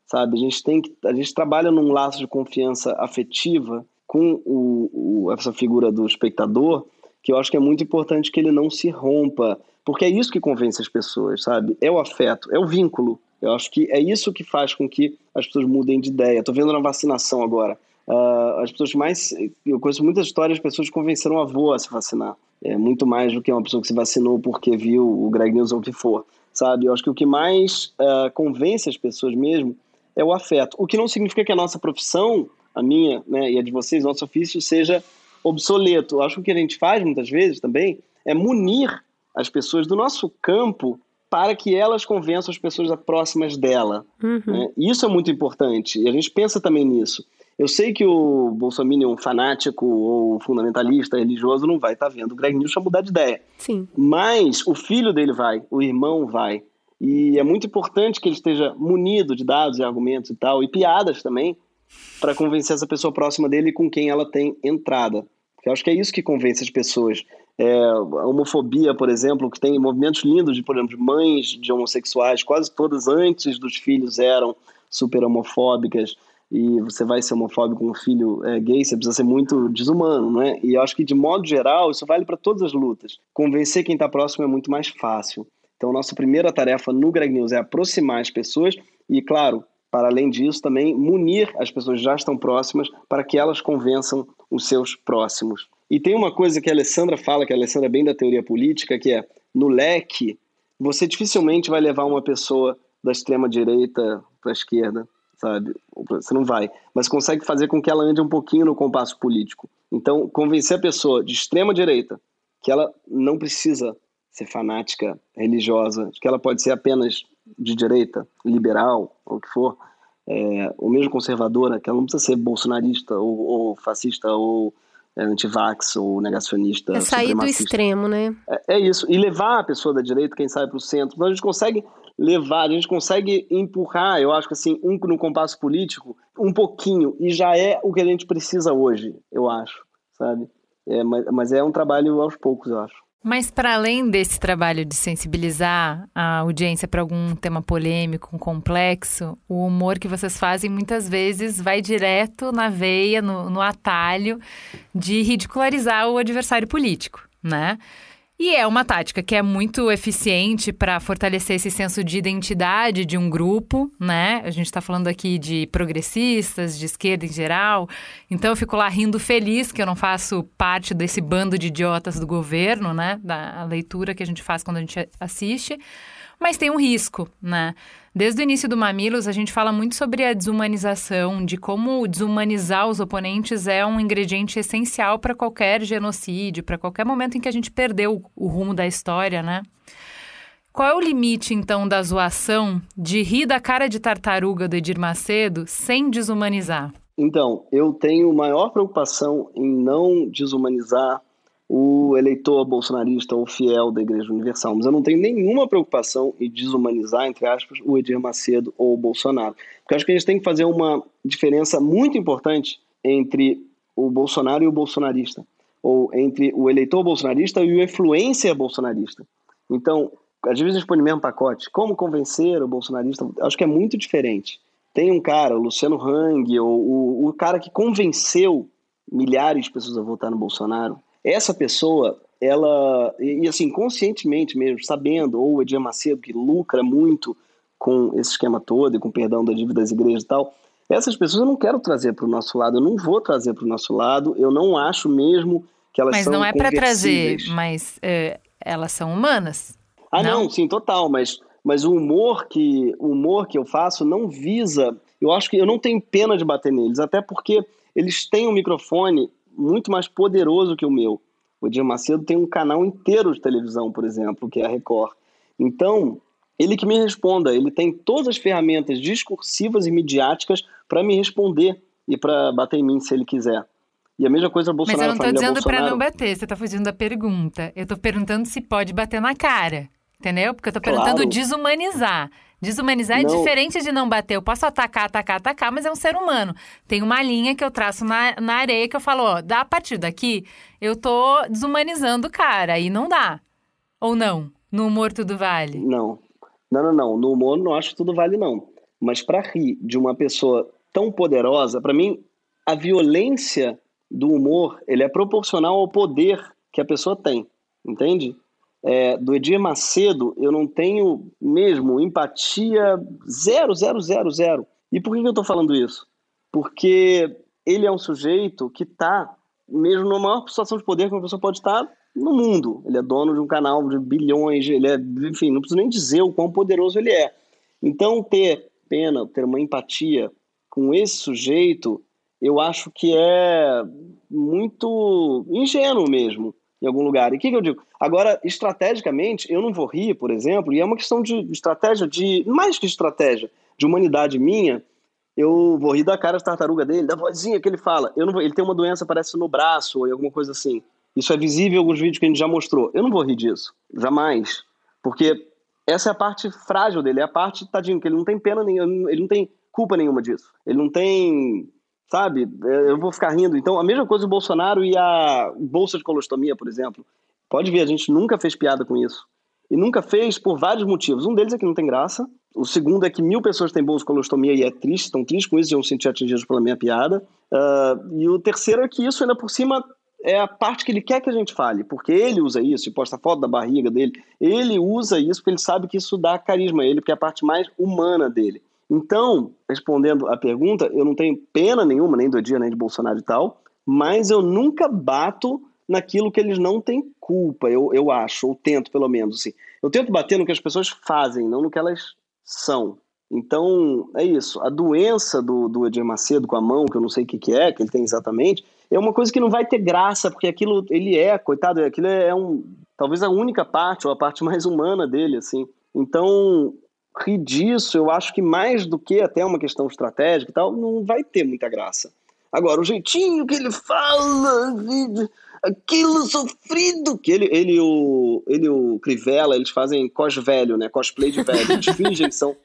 sabe? A gente tem que, a gente trabalha num laço de confiança afetiva com o, o, essa figura do espectador, que eu acho que é muito importante que ele não se rompa, porque é isso que convence as pessoas, sabe? É o afeto, é o vínculo. Eu acho que é isso que faz com que as pessoas mudem de ideia. Estou vendo na vacinação agora. Uh, as pessoas mais. Eu conheço muitas histórias de pessoas que convenceram o avô a se vacinar. É muito mais do que uma pessoa que se vacinou porque viu o Greg News ou o que for, sabe? Eu acho que o que mais uh, convence as pessoas mesmo é o afeto. O que não significa que a nossa profissão, a minha né, e a de vocês, nosso ofício, seja obsoleto. Eu acho que o que a gente faz muitas vezes também é munir as pessoas do nosso campo para que elas convençam as pessoas próximas dela. Uhum. Né? Isso é muito importante e a gente pensa também nisso. Eu sei que o Bolsonaro, um fanático ou fundamentalista religioso, não vai estar tá vendo o Greg News mudar de ideia. Sim. Mas o filho dele vai, o irmão vai. E é muito importante que ele esteja munido de dados e argumentos e tal, e piadas também, para convencer essa pessoa próxima dele com quem ela tem entrada. Porque eu acho que é isso que convence as pessoas. É, a homofobia, por exemplo, que tem movimentos lindos de, por exemplo, de mães de homossexuais, quase todas antes dos filhos eram super homofóbicas e você vai ser homofóbico com um filho é, gay, você precisa ser muito desumano, né? E eu acho que, de modo geral, isso vale para todas as lutas. Convencer quem está próximo é muito mais fácil. Então, nossa primeira tarefa no Greg News é aproximar as pessoas e, claro, para além disso, também munir as pessoas que já estão próximas para que elas convençam os seus próximos. E tem uma coisa que a Alessandra fala, que a Alessandra é bem da teoria política, que é no leque, você dificilmente vai levar uma pessoa da extrema direita para a esquerda sabe? Você não vai. Mas consegue fazer com que ela ande um pouquinho no compasso político. Então, convencer a pessoa de extrema direita que ela não precisa ser fanática religiosa, que ela pode ser apenas de direita, liberal, ou o que for, é, ou mesmo conservadora, que ela não precisa ser bolsonarista ou, ou fascista ou é, antivax ou negacionista. É sair do extremo, né? É, é, isso. E levar a pessoa da direita, quem sabe, para o centro. Então a gente consegue levar, a gente consegue empurrar, eu acho que assim, um no compasso político, um pouquinho, e já é o que a gente precisa hoje, eu acho, sabe? É, mas, mas é um trabalho aos poucos, eu acho. Mas para além desse trabalho de sensibilizar a audiência para algum tema polêmico, complexo, o humor que vocês fazem muitas vezes vai direto na veia, no, no atalho de ridicularizar o adversário político, né? E é uma tática que é muito eficiente para fortalecer esse senso de identidade de um grupo, né? A gente está falando aqui de progressistas, de esquerda em geral. Então eu fico lá rindo feliz que eu não faço parte desse bando de idiotas do governo, né? Da leitura que a gente faz quando a gente assiste. Mas tem um risco, né? Desde o início do Mamilos, a gente fala muito sobre a desumanização, de como desumanizar os oponentes é um ingrediente essencial para qualquer genocídio, para qualquer momento em que a gente perdeu o rumo da história, né? Qual é o limite, então, da zoação de rir da cara de tartaruga do Edir Macedo sem desumanizar? Então, eu tenho maior preocupação em não desumanizar o eleitor bolsonarista ou fiel da Igreja Universal. Mas eu não tenho nenhuma preocupação em desumanizar, entre aspas, o Edir Macedo ou o Bolsonaro. Porque eu acho que a gente tem que fazer uma diferença muito importante entre o Bolsonaro e o bolsonarista, ou entre o eleitor bolsonarista e o influencer bolsonarista. Então, às vezes põe no mesmo pacote. Como convencer o bolsonarista? Acho que é muito diferente. Tem um cara, o Luciano Hang, ou o, o cara que convenceu milhares de pessoas a votar no Bolsonaro, essa pessoa, ela, e, e assim, conscientemente mesmo, sabendo, ou o Edir Macedo, que lucra muito com esse esquema todo e com perdão da dívida das igrejas e tal, essas pessoas eu não quero trazer para o nosso lado, eu não vou trazer para o nosso lado, eu não acho mesmo que elas mas são Mas não é para trazer, mas é, elas são humanas. Ah, não? não, sim, total, mas, mas o humor que o humor que eu faço não visa, eu acho que eu não tenho pena de bater neles, até porque eles têm um microfone muito mais poderoso que o meu. O Edir Macedo tem um canal inteiro de televisão, por exemplo, que é a Record. Então, ele que me responda, ele tem todas as ferramentas discursivas e midiáticas para me responder e para bater em mim se ele quiser. E a mesma coisa Bolsonaro, Mas eu não família dizendo Bolsonaro. pra não bater, você tá fugindo da pergunta. Eu tô perguntando se pode bater na cara, entendeu? Porque eu tô perguntando Claro. desumanizar. Desumanizar é Não. diferente de não bater. Eu posso atacar, atacar, atacar, mas é um ser humano. Tem uma linha que eu traço na, na areia que eu falo, ó, dá a partir daqui, eu tô desumanizando o cara, aí não dá. Ou não? No humor tudo vale. Não. Não, não, não. No humor não acho que tudo vale, não. Mas para rir de uma pessoa tão poderosa, para mim, a violência do humor ele é proporcional ao poder que a pessoa tem. Entende? É, do Edir Macedo, eu não tenho mesmo empatia zero, zero, zero, zero. E por que que eu estou falando isso? Porque ele é um sujeito que está mesmo na maior situação de poder que uma pessoa pode estar no mundo. Ele é dono de um canal de bilhões, ele é, enfim, não preciso nem dizer o quão poderoso ele é. Então, ter pena, ter uma empatia com esse sujeito, eu acho que é muito ingênuo mesmo, em algum lugar. E o que, que eu digo? Agora, estrategicamente, eu não vou rir, por exemplo, e é uma questão de estratégia, de mais que estratégia, de humanidade minha, eu vou rir da cara de tartaruga dele, da vozinha que ele fala. Eu não vou, ele tem uma doença, parece no braço, ou alguma coisa assim. Isso é visível em alguns vídeos que a gente já mostrou. Eu não vou rir disso, jamais. Porque essa é a parte frágil dele, é a parte, tadinho, que ele não tem pena nenhuma, ele não tem culpa nenhuma disso. Ele não tem, sabe, eu vou ficar rindo. Então, a mesma coisa o Bolsonaro e a bolsa de colostomia, por exemplo. Pode ver, a gente nunca fez piada com isso. E nunca fez por vários motivos. Um deles é que não tem graça. O segundo é que mil pessoas têm bolsa de colostomia e é triste, estão tristes com isso e vão se sentir atingidos pela minha piada. Uh, e o terceiro é que isso ainda por cima é a parte que ele quer que a gente fale, porque ele usa isso e posta foto da barriga dele. Ele usa isso porque ele sabe que isso dá carisma a ele, porque é a parte mais humana dele. Então, respondendo à pergunta, eu não tenho pena nenhuma, nem do dia, nem de Bolsonaro e tal, mas eu nunca bato naquilo que eles não têm culpa, eu, eu acho, ou tento pelo menos. Assim. Eu tento bater no que as pessoas fazem, não no que elas são. Então, é isso. A doença do, do Edir Macedo com a mão, que eu não sei o que, que é, que ele tem exatamente, é uma coisa que não vai ter graça, porque aquilo, ele é, coitado, aquilo é um, talvez a única parte, ou a parte mais humana dele, assim. Então, rir disso, eu acho que mais do que até uma questão estratégica e tal, não vai ter muita graça. Agora, o jeitinho que ele fala, aquilo sofrido, que ele, ele, o, ele o Crivella, eles fazem cos velho, né, cosplay de velho, eles fingem que são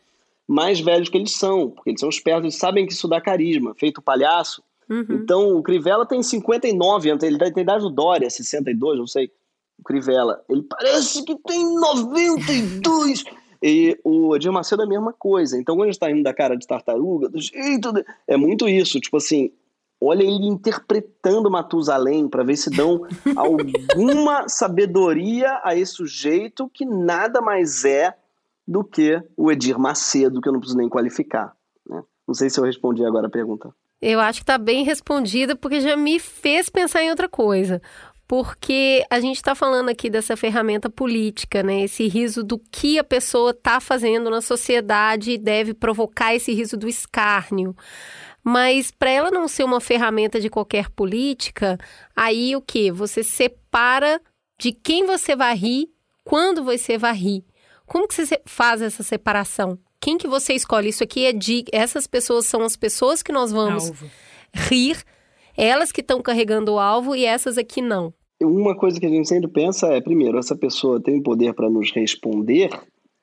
mais velhos que eles são, porque eles são espertos, eles sabem que isso dá carisma, feito palhaço. Uhum. Então, o Crivella tem 59 anos, ele tem a idade do Dória, 62, não sei. O Crivella, ele parece que tem 92. E o Edir Macedo é a mesma coisa. Então, quando a gente tá indo da cara de tartaruga, do jeito. De... É muito isso. Tipo assim, olha ele interpretando Matusalém para ver se dão alguma sabedoria a esse sujeito que nada mais é do que o Edir Macedo, que eu não preciso nem qualificar. Né? Não sei se eu respondi agora a pergunta. Eu acho que está bem respondida, porque já me fez pensar em outra coisa. Porque a gente está falando aqui dessa ferramenta política, né? Esse riso do que a pessoa está fazendo na sociedade deve provocar esse riso do escárnio. Mas para ela não ser uma ferramenta de qualquer política, aí o que? Você separa de quem você vai rir, quando você vai rir. Como que você faz essa separação? Quem que você escolhe? Isso aqui é de... Essas pessoas são as pessoas que nós vamos Alvo. rir, elas que estão carregando o alvo e essas aqui não. Uma coisa que a gente sempre pensa é, primeiro, essa pessoa tem poder para nos responder,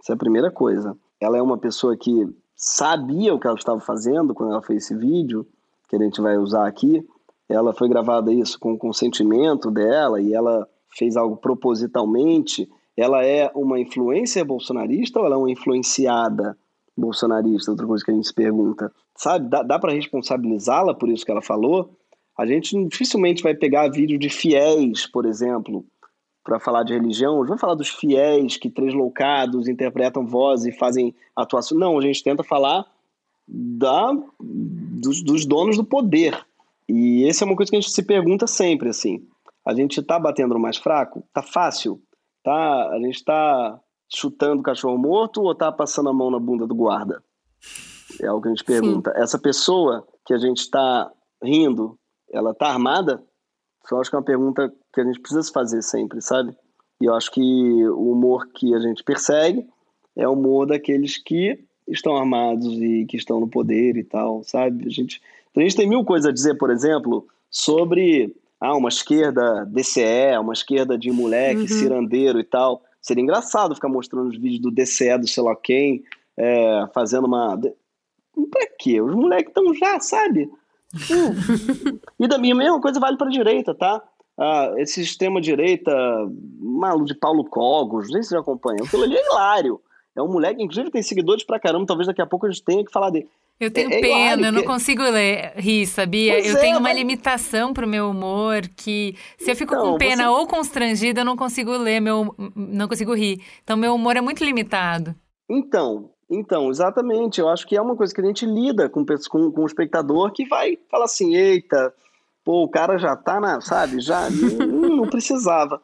essa é a primeira coisa. Ela é uma pessoa que sabia o que ela estava fazendo quando ela fez esse vídeo, que a gente vai usar aqui. Ela foi gravada isso com o consentimento dela e ela fez algo propositalmente. Ela é uma influência bolsonarista ou ela é uma influenciada bolsonarista? Outra coisa que a gente se pergunta. Sabe, dá, dá para responsabilizá-la por isso que ela falou? A gente dificilmente vai pegar vídeo de fiéis, por exemplo, para falar de religião. Vamos falar dos fiéis que três loucados interpretam voz e fazem atuação. Não, a gente tenta falar da, dos, dos donos do poder. E essa é uma coisa que a gente se pergunta sempre, assim. A gente está batendo no mais fraco? Tá fácil? Tá, a gente está chutando o cachorro morto ou está passando a mão na bunda do guarda? É algo que a gente pergunta. Sim. Essa pessoa que a gente está rindo, ela tá armada? Eu acho que é uma pergunta que a gente precisa fazer sempre, sabe? E eu acho que o humor que a gente persegue é o humor daqueles que estão armados e que estão no poder e tal, sabe? A gente, a gente tem mil coisas a dizer, por exemplo, sobre ah, uma esquerda DCE, uma esquerda de moleque, uhum. cirandeiro e tal. Seria engraçado ficar mostrando os vídeos do DCE do sei lá quem, é, fazendo uma. Pra quê? Os moleques estão já, sabe? Hum. e da minha mesma coisa vale para direita, tá? Ah, esse extrema-direita, maluco de Paulo Cogos, não sei se você já acompanha. Aquilo ali é hilário. É um moleque, inclusive tem seguidores pra caramba, talvez daqui a pouco a gente tenha que falar dele. Eu tenho é, é pena, eu não consigo ler, rir, sabia? Pois eu é, tenho uma mas... limitação pro meu humor que se eu fico com pena você... ou constrangida, eu não consigo ler, meu, não consigo rir. Então meu humor é muito limitado. Então, então, exatamente. Eu acho que é uma coisa que a gente lida com, com, com o espectador que vai falar assim, eita, pô, o cara já tá na, sabe, já não, não precisava.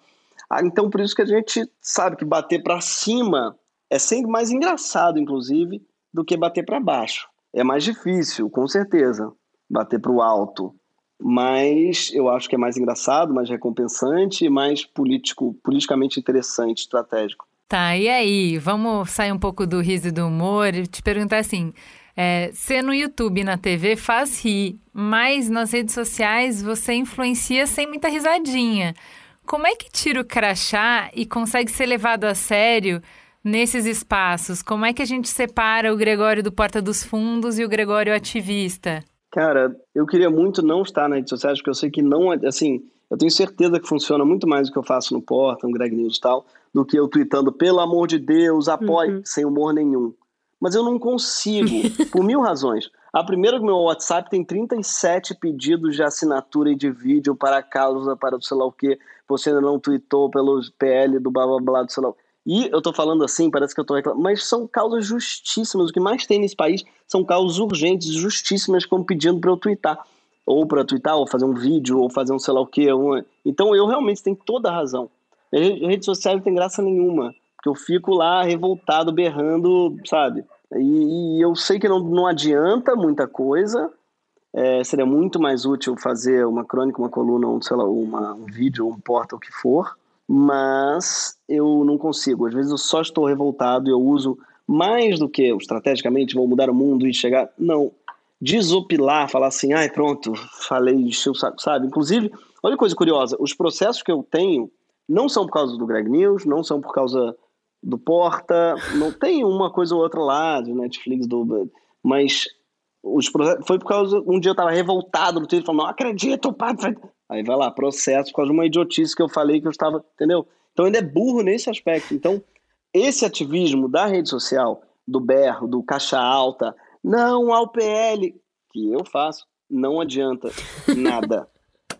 Ah, então, por isso que a gente sabe que bater para cima é sempre mais engraçado, inclusive, do que bater para baixo. É mais difícil, com certeza, bater para o alto. Mas eu acho que é mais engraçado, mais recompensante e mais político, politicamente interessante, estratégico. Tá, e aí? Vamos sair um pouco do riso e do humor e te perguntar assim: é, você no YouTube e na TV faz rir, mas nas redes sociais você influencia sem muita risadinha. Como é que tira o crachá e consegue ser levado a sério nesses espaços? Como é que a gente separa o Gregório do Porta dos Fundos e o Gregório ativista? Cara, eu queria muito não estar nas redes sociais, porque eu sei que não, assim, eu tenho certeza que funciona muito mais do que eu faço no Porta, no Greg News e tal, do que eu tweetando, pelo amor de Deus, apoie, uhum. sem humor nenhum. Mas eu não consigo, por mil razões. A primeira, que meu WhatsApp tem 37 pedidos de assinatura e de vídeo para a causa, para sei lá o que, você ainda não tweetou pelo PL do blá blá blá do sei lá o e eu tô falando assim, parece que eu tô reclamando, mas são causas justíssimas. O que mais tem nesse país são causas urgentes, justíssimas, como pedindo para eu twittar. Ou para twittar, ou fazer um vídeo, ou fazer um sei lá o quê. Então eu realmente tenho toda a razão. Rede social não tem graça nenhuma. Porque eu fico lá revoltado, berrando, sabe? E, e eu sei que não, não adianta muita coisa. É, seria muito mais útil fazer uma crônica, uma coluna, um, sei lá, uma, um vídeo, um porta, o que for mas eu não consigo. Às vezes eu só estou revoltado e eu uso mais do que estrategicamente vou mudar o mundo e chegar. Não. Desopilar, falar assim, ai, pronto, falei, encheu o saco, sabe? Inclusive, olha coisa curiosa: os processos que eu tenho não são por causa do Greg News, não são por causa do Porta, não tem uma coisa ou outra lá, de Netflix, do. Mas os foi por causa. Um dia eu estava revoltado no Twitter, falando, não acredito, padre. Aí vai lá, processo por causa de uma idiotice que eu falei que eu estava, entendeu? Então ele é burro nesse aspecto. Então, esse ativismo da rede social, do berro, do caixa alta, não ao PL, que eu faço, não adianta nada.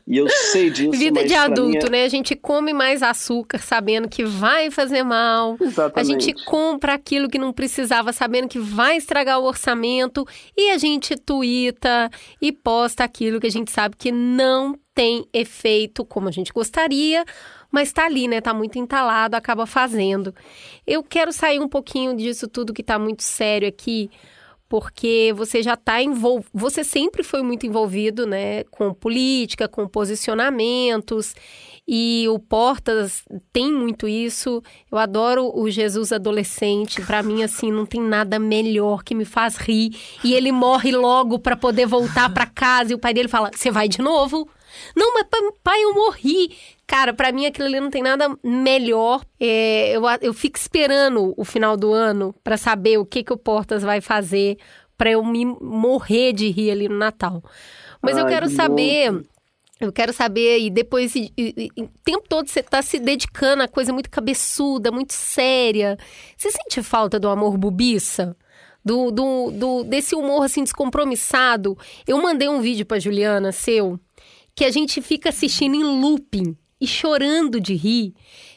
E eu sei disso. Vida de adulto, é... né? A gente come mais açúcar sabendo que vai fazer mal. Exatamente. A gente compra aquilo que não precisava sabendo que vai estragar o orçamento. E a gente tuita e posta aquilo que a gente sabe que não tem efeito como a gente gostaria, mas tá ali, né? Tá muito entalado, acaba fazendo. Eu quero sair um pouquinho disso tudo que tá muito sério aqui porque você já está envolvido, você sempre foi muito envolvido, né, com política, com posicionamentos, e o Portas tem muito isso. Eu adoro o Jesus adolescente, para mim assim não tem nada melhor que me faz rir, e ele morre logo para poder voltar para casa e o pai dele fala: "Você vai de novo?" Não, mas pai, eu morri. Cara, para mim aquilo ali não tem nada melhor. É, eu, eu fico esperando o final do ano para saber o que, que o Portas vai fazer para eu me morrer de rir ali no Natal. Mas Ai, eu quero que saber. Eu quero saber, e depois, e, e, e, o tempo todo você tá se dedicando a coisa muito cabeçuda, muito séria. Você sente falta do amor bubiça? Do, do, do, desse humor, assim, descompromissado? Eu mandei um vídeo pra Juliana, seu, que a gente fica assistindo em looping e chorando de rir.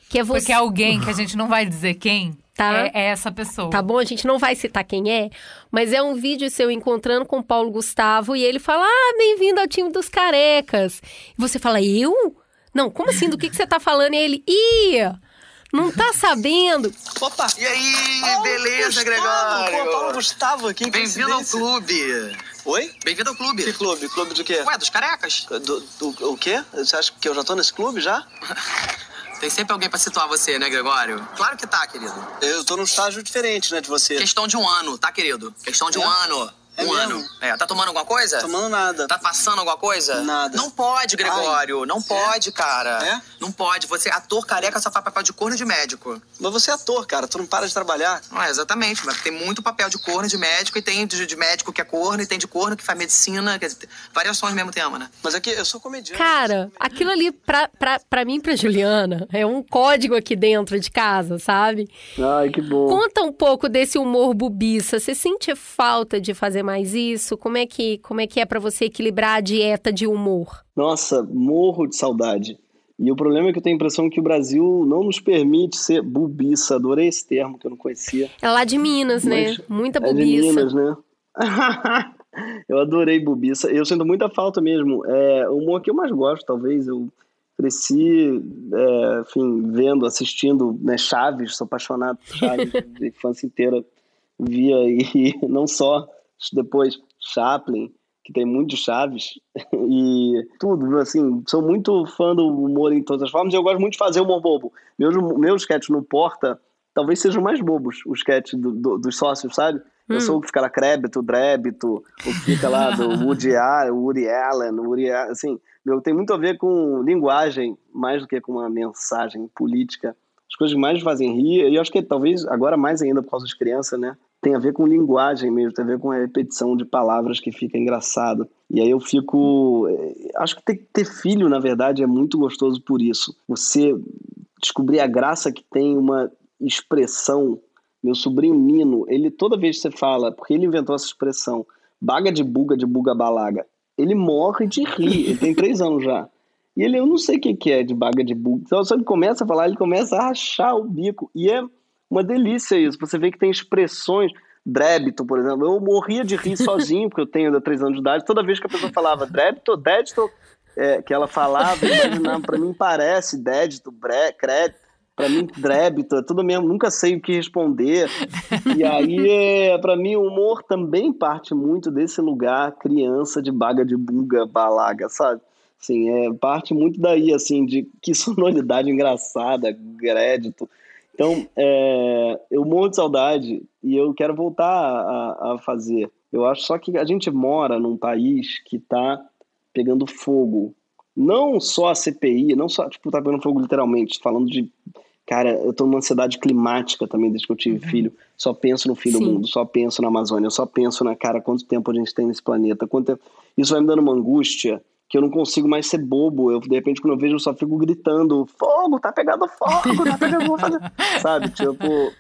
Que é você... Porque alguém que a gente não vai dizer quem tá? é, é essa pessoa. Tá bom? A gente não vai citar quem é, mas é um vídeo seu encontrando com o Paulo Gustavo e ele fala: Ah, bem-vindo ao time dos carecas. E você fala: Eu? Não, como assim? Do que, que você tá falando? E ele, ih! Não tá sabendo? Opa! E aí, Paulo beleza, Gustavo, Gregório? Pô, Paulo Gustavo aqui, Bem-vindo ao clube. Oi? Bem-vindo ao clube. Que clube? Clube de quê? Ué, dos carecas. Do, do, o quê? Você acha que eu já tô nesse clube já? Tem sempre alguém pra situar você, né, Gregório? Claro que tá, querido. Eu tô num estágio diferente, né, de você. Questão de um ano, tá, querido? Questão de é? um ano. É um mesmo? ano. É, tá tomando alguma coisa? Tomando nada. Tá passando alguma coisa? Nada. Não pode, Gregório. não pode, cara. É? Não pode. Você, ator careca, só faz papel de corno de médico. Mas você é ator, cara. Tu não para de trabalhar. Não é, exatamente. Mas tem muito papel de corno de médico e tem de, de médico que é corno e tem de corno que faz medicina. Quer dizer, variações mesmo tema, né? Mas é que eu sou comediante. Cara, aquilo ali, pra, pra, pra mim e pra Juliana, é um código aqui dentro de casa, sabe? Ai, que bom. Conta um pouco desse humor bubiça. Você sente falta de fazer mais isso? Como é que, como é, que é pra você equilibrar a dieta de humor? Nossa, morro de saudade. E o problema é que eu tenho a impressão que o Brasil não nos permite ser bubiça. Adorei esse termo que eu não conhecia. É lá de Minas, né? Muita É de bubiça. Minas, né? eu adorei bubiça. Eu sinto muita falta mesmo. É o humor que eu mais gosto, talvez. Eu cresci, é, enfim, vendo, assistindo né, Chaves. Sou apaixonado por Chaves. de infância inteira via e não só depois Chaplin que tem muito Chaves e tudo, assim, sou muito fã do humor em todas as formas e eu gosto muito de fazer humor bobo. Meus, meus sketches no Porta talvez sejam mais bobos, os sketches do, do, dos sócios, sabe? Eu sou o que fica lá crébito, drébito, o que fica lá do Woody, Allen, Woody Allen, Woody Allen, assim, meu, tem muito a ver com linguagem, mais do que com uma mensagem política. As coisas mais fazem rir, e eu acho que talvez agora mais ainda por causa de criança, né? Tem a ver com linguagem mesmo, tem a ver com a repetição de palavras que fica engraçado. E aí eu fico. eh, Acho que ter, ter filho, na verdade, é muito gostoso por isso. Você descobrir a graça que tem uma expressão. Meu sobrinho Nino, ele toda vez que você fala, porque ele inventou essa expressão, baga de buga de buga balaga, ele morre de rir. Ele tem três anos já. E ele, eu não sei o que, é de baga de buga. Então, só ele começa a falar, ele começa a rachar o bico. E é uma delícia isso. Você vê que tem expressões. Drébito, por exemplo. Eu morria de rir sozinho, porque eu tenho ainda três anos de idade. Toda vez que a pessoa falava drébito, dédito, é, que ela falava, pra mim parece dédito, bre, crédito. Pra mim, drébito, é tudo mesmo, nunca sei o que responder. E aí, é, pra mim, o humor também parte muito desse lugar criança de baga de buga, balaga, sabe? Assim, é, parte muito daí, assim, de que sonoridade engraçada, crédito. Então, é, eu morro de saudade e eu quero voltar a, a fazer. Eu acho só que a gente mora num país que tá pegando fogo. Não só a CPI, não só, tipo, tá pegando fogo literalmente, falando de Cara, eu tô numa ansiedade climática também desde que eu tive filho. Só penso no fim do Sim. mundo, só penso na Amazônia, eu só penso na cara, quanto tempo a gente tem nesse planeta, quanto tempo... Isso vai me dando uma angústia que eu não consigo mais ser bobo. Eu, de repente, quando eu vejo, eu só fico gritando: fogo, tá pegando fogo, tá pegando fogo. Sabe? Tipo.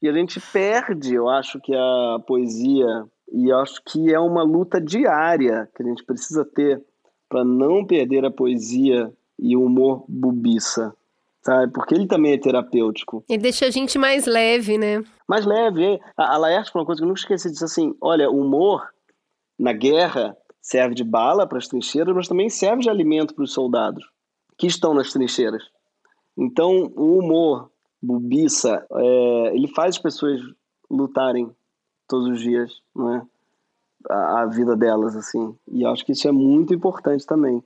E a gente perde, eu acho que a poesia, e eu acho que é uma luta diária que a gente precisa ter para não perder a poesia e o humor bubiça, sabe? Porque ele também é terapêutico. Ele deixa a gente mais leve, né? Mais leve, hein? A, a Laerte falou uma coisa que eu nunca esqueci, disse assim, olha, o humor na guerra serve de bala para as trincheiras, mas também serve de alimento para os soldados que estão nas trincheiras. Então, o humor bubiça, é, ele faz as pessoas lutarem todos os dias, não é? A, a vida delas, assim. E acho que isso é muito importante também.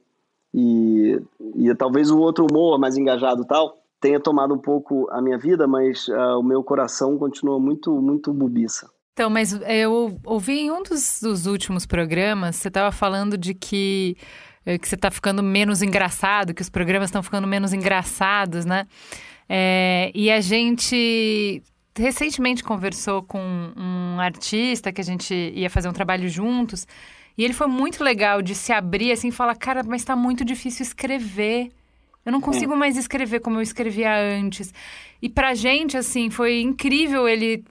E, e talvez o outro humor mais engajado tal tenha tomado um pouco a minha vida, mas ah, o meu coração continua muito, muito bubiça. Então, mas eu ouvi em um dos, dos últimos programas, você estava falando de que, eh, que você está ficando menos engraçado, que os programas estão ficando menos engraçados, né? É, e a gente recentemente conversou com um artista que a gente ia fazer um trabalho juntos, e ele foi muito legal de se abrir assim e falar: cara, mas está muito difícil escrever. Eu não consigo mais escrever como eu escrevia antes. E pra gente, assim, foi incrível ele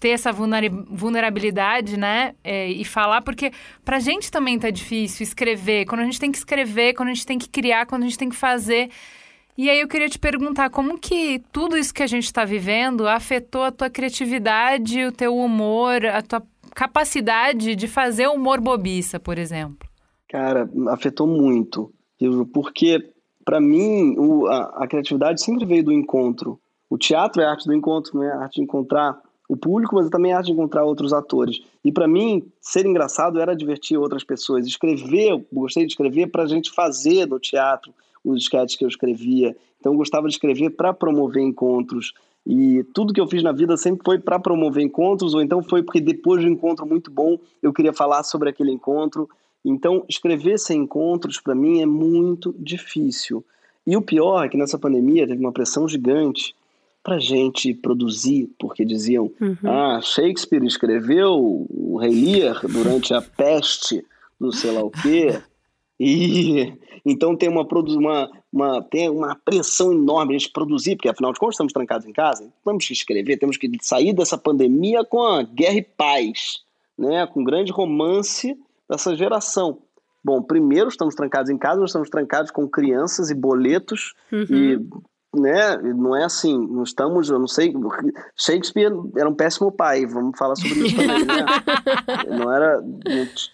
ter essa vulnera- vulnerabilidade, né? É, e falar, porque pra gente também tá difícil escrever. Quando a gente tem que escrever, quando a gente tem que criar, quando a gente tem que fazer. E aí eu queria te perguntar, como que tudo isso que a gente está vivendo afetou a tua criatividade, o teu humor, a tua capacidade de fazer humor bobiça, por exemplo? Cara, afetou muito, porque para mim o- a, a criatividade sempre veio do encontro. O teatro é a arte do encontro, né? A arte de encontrar o público, mas também a arte de encontrar outros atores. E para mim, ser engraçado era divertir outras pessoas. Escrever, eu gostei de escrever para a gente fazer no teatro os sketches que eu escrevia. Então, eu gostava de escrever para promover encontros. E tudo que eu fiz na vida sempre foi para promover encontros, ou então foi porque depois de um encontro muito bom eu queria falar sobre aquele encontro. Então, escrever sem encontros para mim é muito difícil. E o pior é que nessa pandemia teve uma pressão gigante para gente produzir, porque diziam: uhum. ah, Shakespeare escreveu o Rei Lear durante a peste do sei lá o quê. E então tem uma, uma, uma, tem uma pressão enorme de produzir, porque afinal de contas estamos trancados em casa, temos que escrever, temos que sair dessa pandemia com a guerra e paz, né? com um grande romance dessa geração. Bom, primeiro estamos trancados em casa, nós estamos trancados com crianças e boletos uhum. e né? Não é assim, não estamos, eu não sei, Shakespeare era um péssimo pai, vamos falar sobre isso também, né? não era,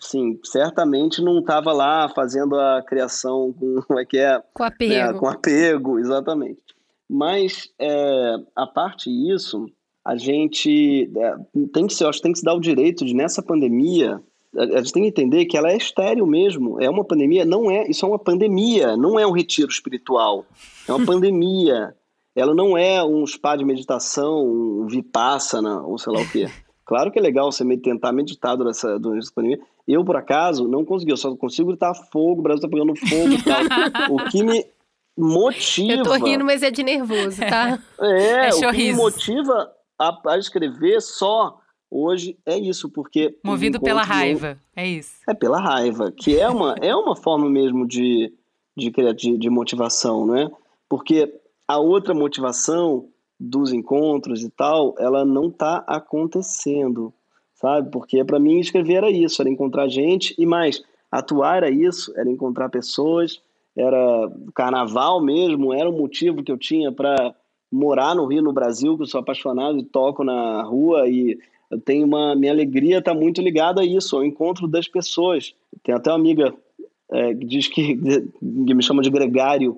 sim, certamente não estava lá fazendo a criação com, como é que é? Com apego. Né? Com apego, exatamente. Mas, é, a parte disso, a gente é, tem que se, acho, tem que se dar o direito de, nessa pandemia, a gente tem que entender que ela é estéreo mesmo. É uma pandemia, não é, isso é uma pandemia, não é um retiro espiritual. É uma pandemia. Ela não é um spa de meditação, um vipassana, ou sei lá o quê. Claro que é legal você tentar meditar durante essa, durante essa pandemia. Eu, por acaso, não consegui. Eu só consigo gritar fogo, o Brasil tá pegando fogo e tal. o que me motiva... Eu tô rindo, mas é de nervoso, tá? É, é o que me motiva a, a escrever só hoje é isso, porque... Movido pela raiva, é isso. É pela raiva, que é uma, é uma forma mesmo de, de, de, de motivação, né? Porque a outra motivação dos encontros e tal, ela não está acontecendo, sabe? Porque para mim escrever era isso, era encontrar gente e mais, atuar era isso, era encontrar pessoas, era carnaval mesmo, era o motivo que eu tinha para morar no Rio, no Brasil, que eu sou apaixonado e toco na rua e eu tenho uma minha alegria está muito ligada a isso, ao encontro das pessoas. Tem até uma amiga é, que diz que, que me chama de gregário,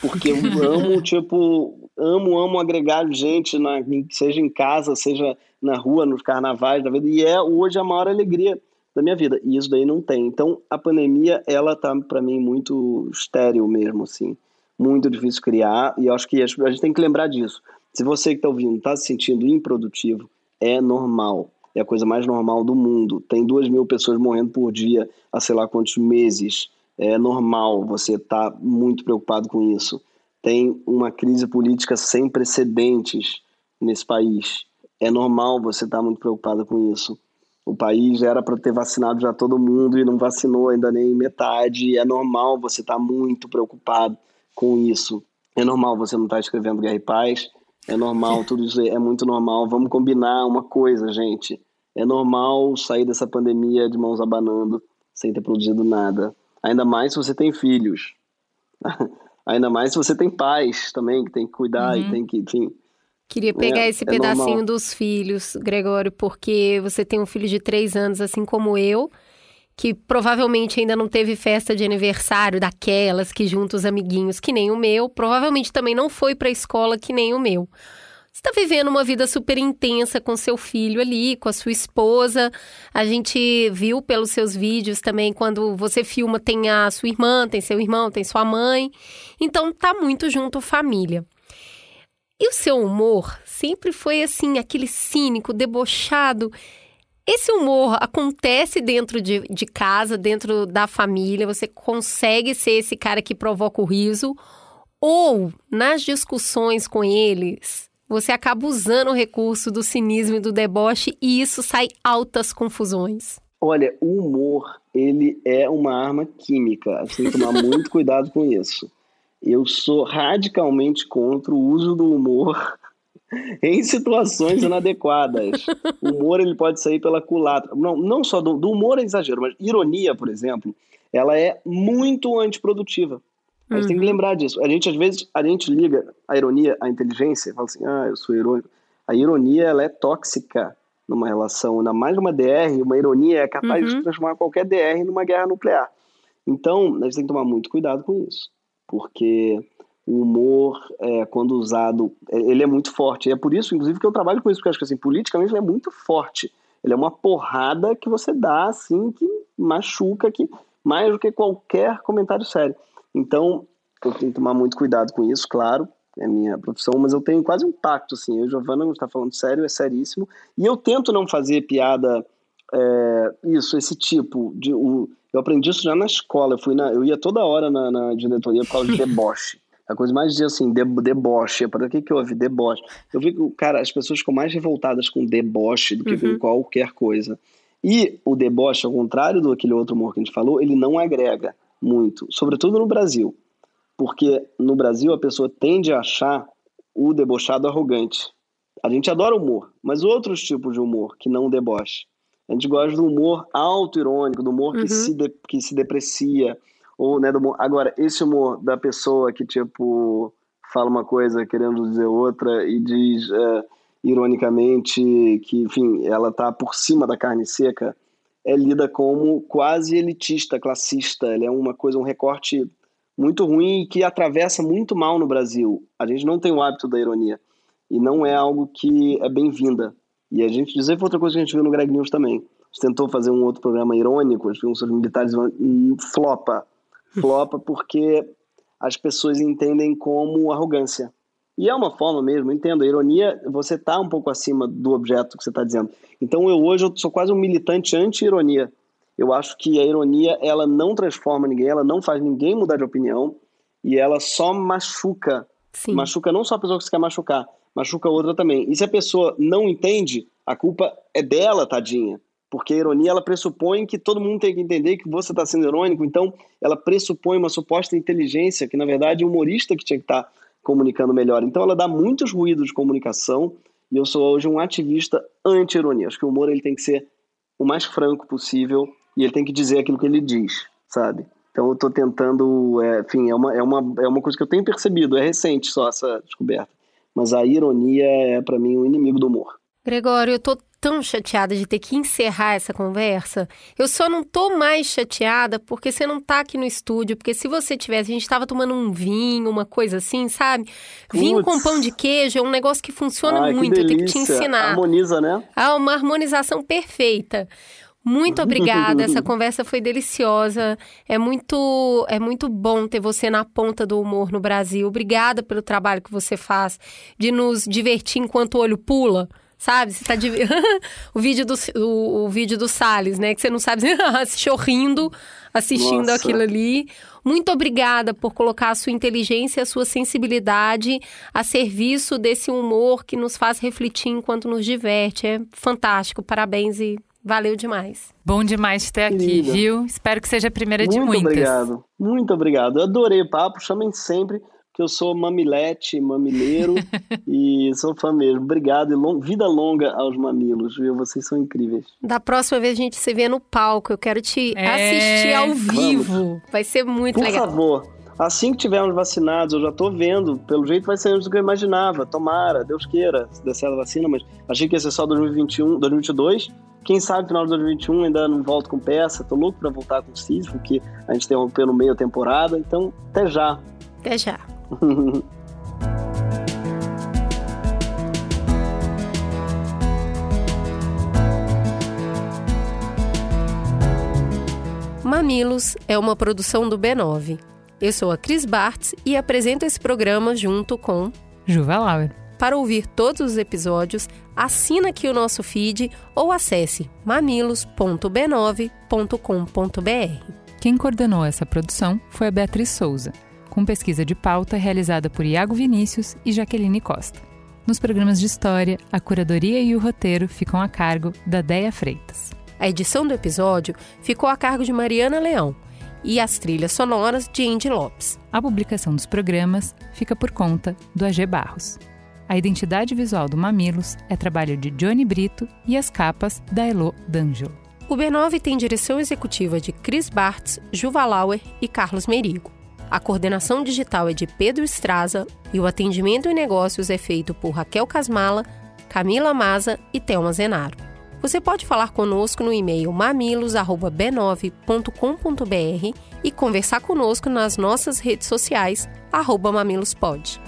porque eu amo, tipo, amo, amo agregar gente, na, seja em casa, seja na rua, nos carnavais da vida, e é hoje a maior alegria da minha vida, e isso daí não tem. Então, a pandemia, ela tá para mim muito estéril mesmo, assim, muito difícil criar, e acho que a gente tem que lembrar disso. Se você que está ouvindo está se sentindo improdutivo, é normal. É a coisa mais normal do mundo. Tem duas mil pessoas morrendo por dia há sei lá quantos meses. É normal você estar tá muito preocupado com isso. Tem uma crise política sem precedentes nesse país. É normal você estar tá muito preocupado com isso. O país era para ter vacinado já todo mundo e não vacinou ainda nem metade. É normal você estar tá muito preocupado com isso. É normal você não estar escrevendo Guerra e Paz. É normal, tudo isso é muito normal. Vamos combinar uma coisa, gente. É normal sair dessa pandemia de mãos abanando, sem ter produzido nada. Ainda mais se você tem filhos. Ainda mais se você tem pais também, que tem que cuidar uhum. e tem que, enfim. Queria pegar é, esse é pedacinho normal. dos filhos, Gregório, porque você tem um filho de três anos, assim como eu que provavelmente ainda não teve festa de aniversário daquelas que junta os amiguinhos, que nem o meu, provavelmente também não foi para a escola que nem o meu. Você está vivendo uma vida super intensa com seu filho ali, com a sua esposa. A gente viu pelos seus vídeos também, quando você filma, tem a sua irmã, tem seu irmão, tem sua mãe. Então tá muito junto família. E o seu humor sempre foi assim, aquele cínico, debochado. Esse humor acontece dentro de, de casa, dentro da família, você consegue ser esse cara que provoca o riso, ou nas discussões com eles, você acaba usando o recurso do cinismo e do deboche e isso sai altas confusões. Olha, o humor, ele é uma arma química. Você tem que tomar muito cuidado com isso. Eu sou radicalmente contra o uso do humor em situações inadequadas. O humor ele pode sair pela culatra. Não, não só do, do, humor é exagero, mas ironia, por exemplo, ela é muito antiprodutiva. A gente uhum. tem que uhum. lembrar disso. A gente, às vezes, a gente liga a ironia à inteligência, fala assim, ah, eu sou irônico. A ironia, ela é tóxica numa relação, ainda mais numa DR, uma ironia é capaz uhum. de transformar qualquer DR numa guerra nuclear. Então, a gente tem que tomar muito cuidado com isso, porque o humor, é, quando usado, é, ele é muito forte. E é por isso, inclusive, que eu trabalho com isso, porque acho que, assim, politicamente ele é muito forte. Ele é uma porrada que você dá, assim, que machuca, que mais do que qualquer comentário sério. Então, eu tenho que tomar muito cuidado com isso, claro. é minha profissão, mas eu tenho quase um pacto, assim. Eu e Giovana, está falando sério, é seríssimo. E eu tento não fazer piada, é, isso, esse tipo. de um, Eu aprendi isso já na escola. Eu, fui na, eu ia toda hora na, na diretoria por causa de deboche. A coisa mais assim, de, deboche. Para que que houve? Deboche. Eu vi que, cara, as pessoas ficam mais revoltadas com deboche do que uhum. com qualquer coisa. E o deboche, ao contrário do aquele outro humor que a gente falou, ele não agrega muito, sobretudo no Brasil. Porque no Brasil a pessoa tende a achar o debochado arrogante. A gente adora humor, mas outros tipos de humor que não deboche. A gente gosta do humor auto-irônico, do humor uhum. que, se de, que se deprecia, ou, né, do. Agora, esse humor da pessoa que, tipo, fala uma coisa querendo dizer outra e diz é, ironicamente que, enfim, ela tá por cima da carne seca, é lida como quase elitista, classista. Ele é uma coisa, um recorte muito ruim e que atravessa muito mal no Brasil. A gente não tem o hábito da ironia e não é algo que é bem-vinda. E a gente dizer foi outra coisa que a gente viu no Greg News também. A gente tentou fazer um outro programa irônico, a gente viu sobre militares, flopa flopa porque as pessoas entendem como arrogância. E é uma forma mesmo, entendo. A ironia, você está um pouco acima do objeto que você está dizendo. Então eu hoje eu sou quase um militante anti-ironia. Eu acho que a ironia ela não transforma ninguém, ela não faz ninguém mudar de opinião e ela só machuca. Sim. Machuca não só a pessoa que você quer machucar, machuca a outra também. E se a pessoa não entende, a culpa é dela, tadinha. Porque a ironia ela pressupõe que todo mundo tem que entender que você está sendo irônico, então ela pressupõe uma suposta inteligência, que na verdade é o humorista que tinha que estar tá comunicando melhor. Então ela dá muitos ruídos de comunicação e eu sou hoje um ativista anti-ironia. Acho que o humor ele tem que ser o mais franco possível e ele tem que dizer aquilo que ele diz, sabe? Então eu estou tentando, é, enfim, é uma, é, uma, é uma coisa que eu tenho percebido, é recente só essa descoberta. Mas a ironia é, para mim, o um inimigo do humor. Gregório, eu tô tão chateada de ter que encerrar essa conversa. Eu só não tô mais chateada porque você não tá aqui no estúdio, porque se você tivesse, a gente tava tomando um vinho, uma coisa assim, sabe? Puts. Vinho com pão de queijo é um negócio que funciona Ai, muito, que eu tenho que te ensinar. Harmoniza, né? Ah, uma harmonização perfeita. Muito obrigada, essa conversa foi deliciosa. É muito, é muito bom ter você na ponta do humor no Brasil. Obrigada pelo trabalho que você faz de nos divertir enquanto o olho pula sabe? Você tá de... o vídeo do o, o, vídeo do Salles, né? Que você não sabe, assistiu rindo, assistindo Nossa. aquilo ali. Muito obrigada por colocar a sua inteligência, a sua sensibilidade a serviço desse humor que nos faz refletir enquanto nos diverte. É fantástico. Parabéns e Valeu demais. Bom demais ter aqui, viu? Espero que seja a primeira de muitas. Muito obrigado. Muito obrigado. Eu adorei o papo. Chamem sempre que eu sou mamilete, mamileiro e sou fã mesmo. Obrigado e long, vida longa aos mamilos, viu? Vocês são incríveis. Da próxima vez a gente se vê no palco. Eu quero te é... assistir ao vivo. Vamos. Vai ser muito Por legal. Por favor. Assim que tivermos vacinados, eu já tô vendo, pelo jeito vai ser antes do que eu imaginava. Tomara, Deus queira, se der certo a vacina, mas achei que ia ser só 2021, 2022. Quem sabe no final de 2021 ainda não volto com peça. Tô louco para voltar com o Sísifo, porque a gente interrompeu no meio da temporada. Então, até já. Até já. Mamilos é uma produção do B9. Eu sou a Cris Bartz e apresento esse programa junto com Juva Lauer. Para ouvir todos os episódios, assina aqui o nosso feed ou acesse mamilos.b9.com.br. Quem coordenou essa produção foi a Beatriz Souza com pesquisa de pauta realizada por Iago Vinícius e Jaqueline Costa. Nos programas de história, a curadoria e o roteiro ficam a cargo da Deia Freitas. A edição do episódio ficou a cargo de Mariana Leão e as trilhas sonoras de Indy Lopes. A publicação dos programas fica por conta do AG Barros. A identidade visual do Mamilos é trabalho de Johnny Brito e as capas da Elo D'Angelo. O B9 tem direção executiva de Chris Bartz, Juva Lauer e Carlos Merigo. A coordenação digital é de Pedro Estraza e o atendimento em negócios é feito por Raquel Casmala, Camila Maza e Thelma Zenaro. Você pode falar conosco no e-mail mamilos@b9.com.br e conversar conosco nas nossas redes sociais @mamilospod.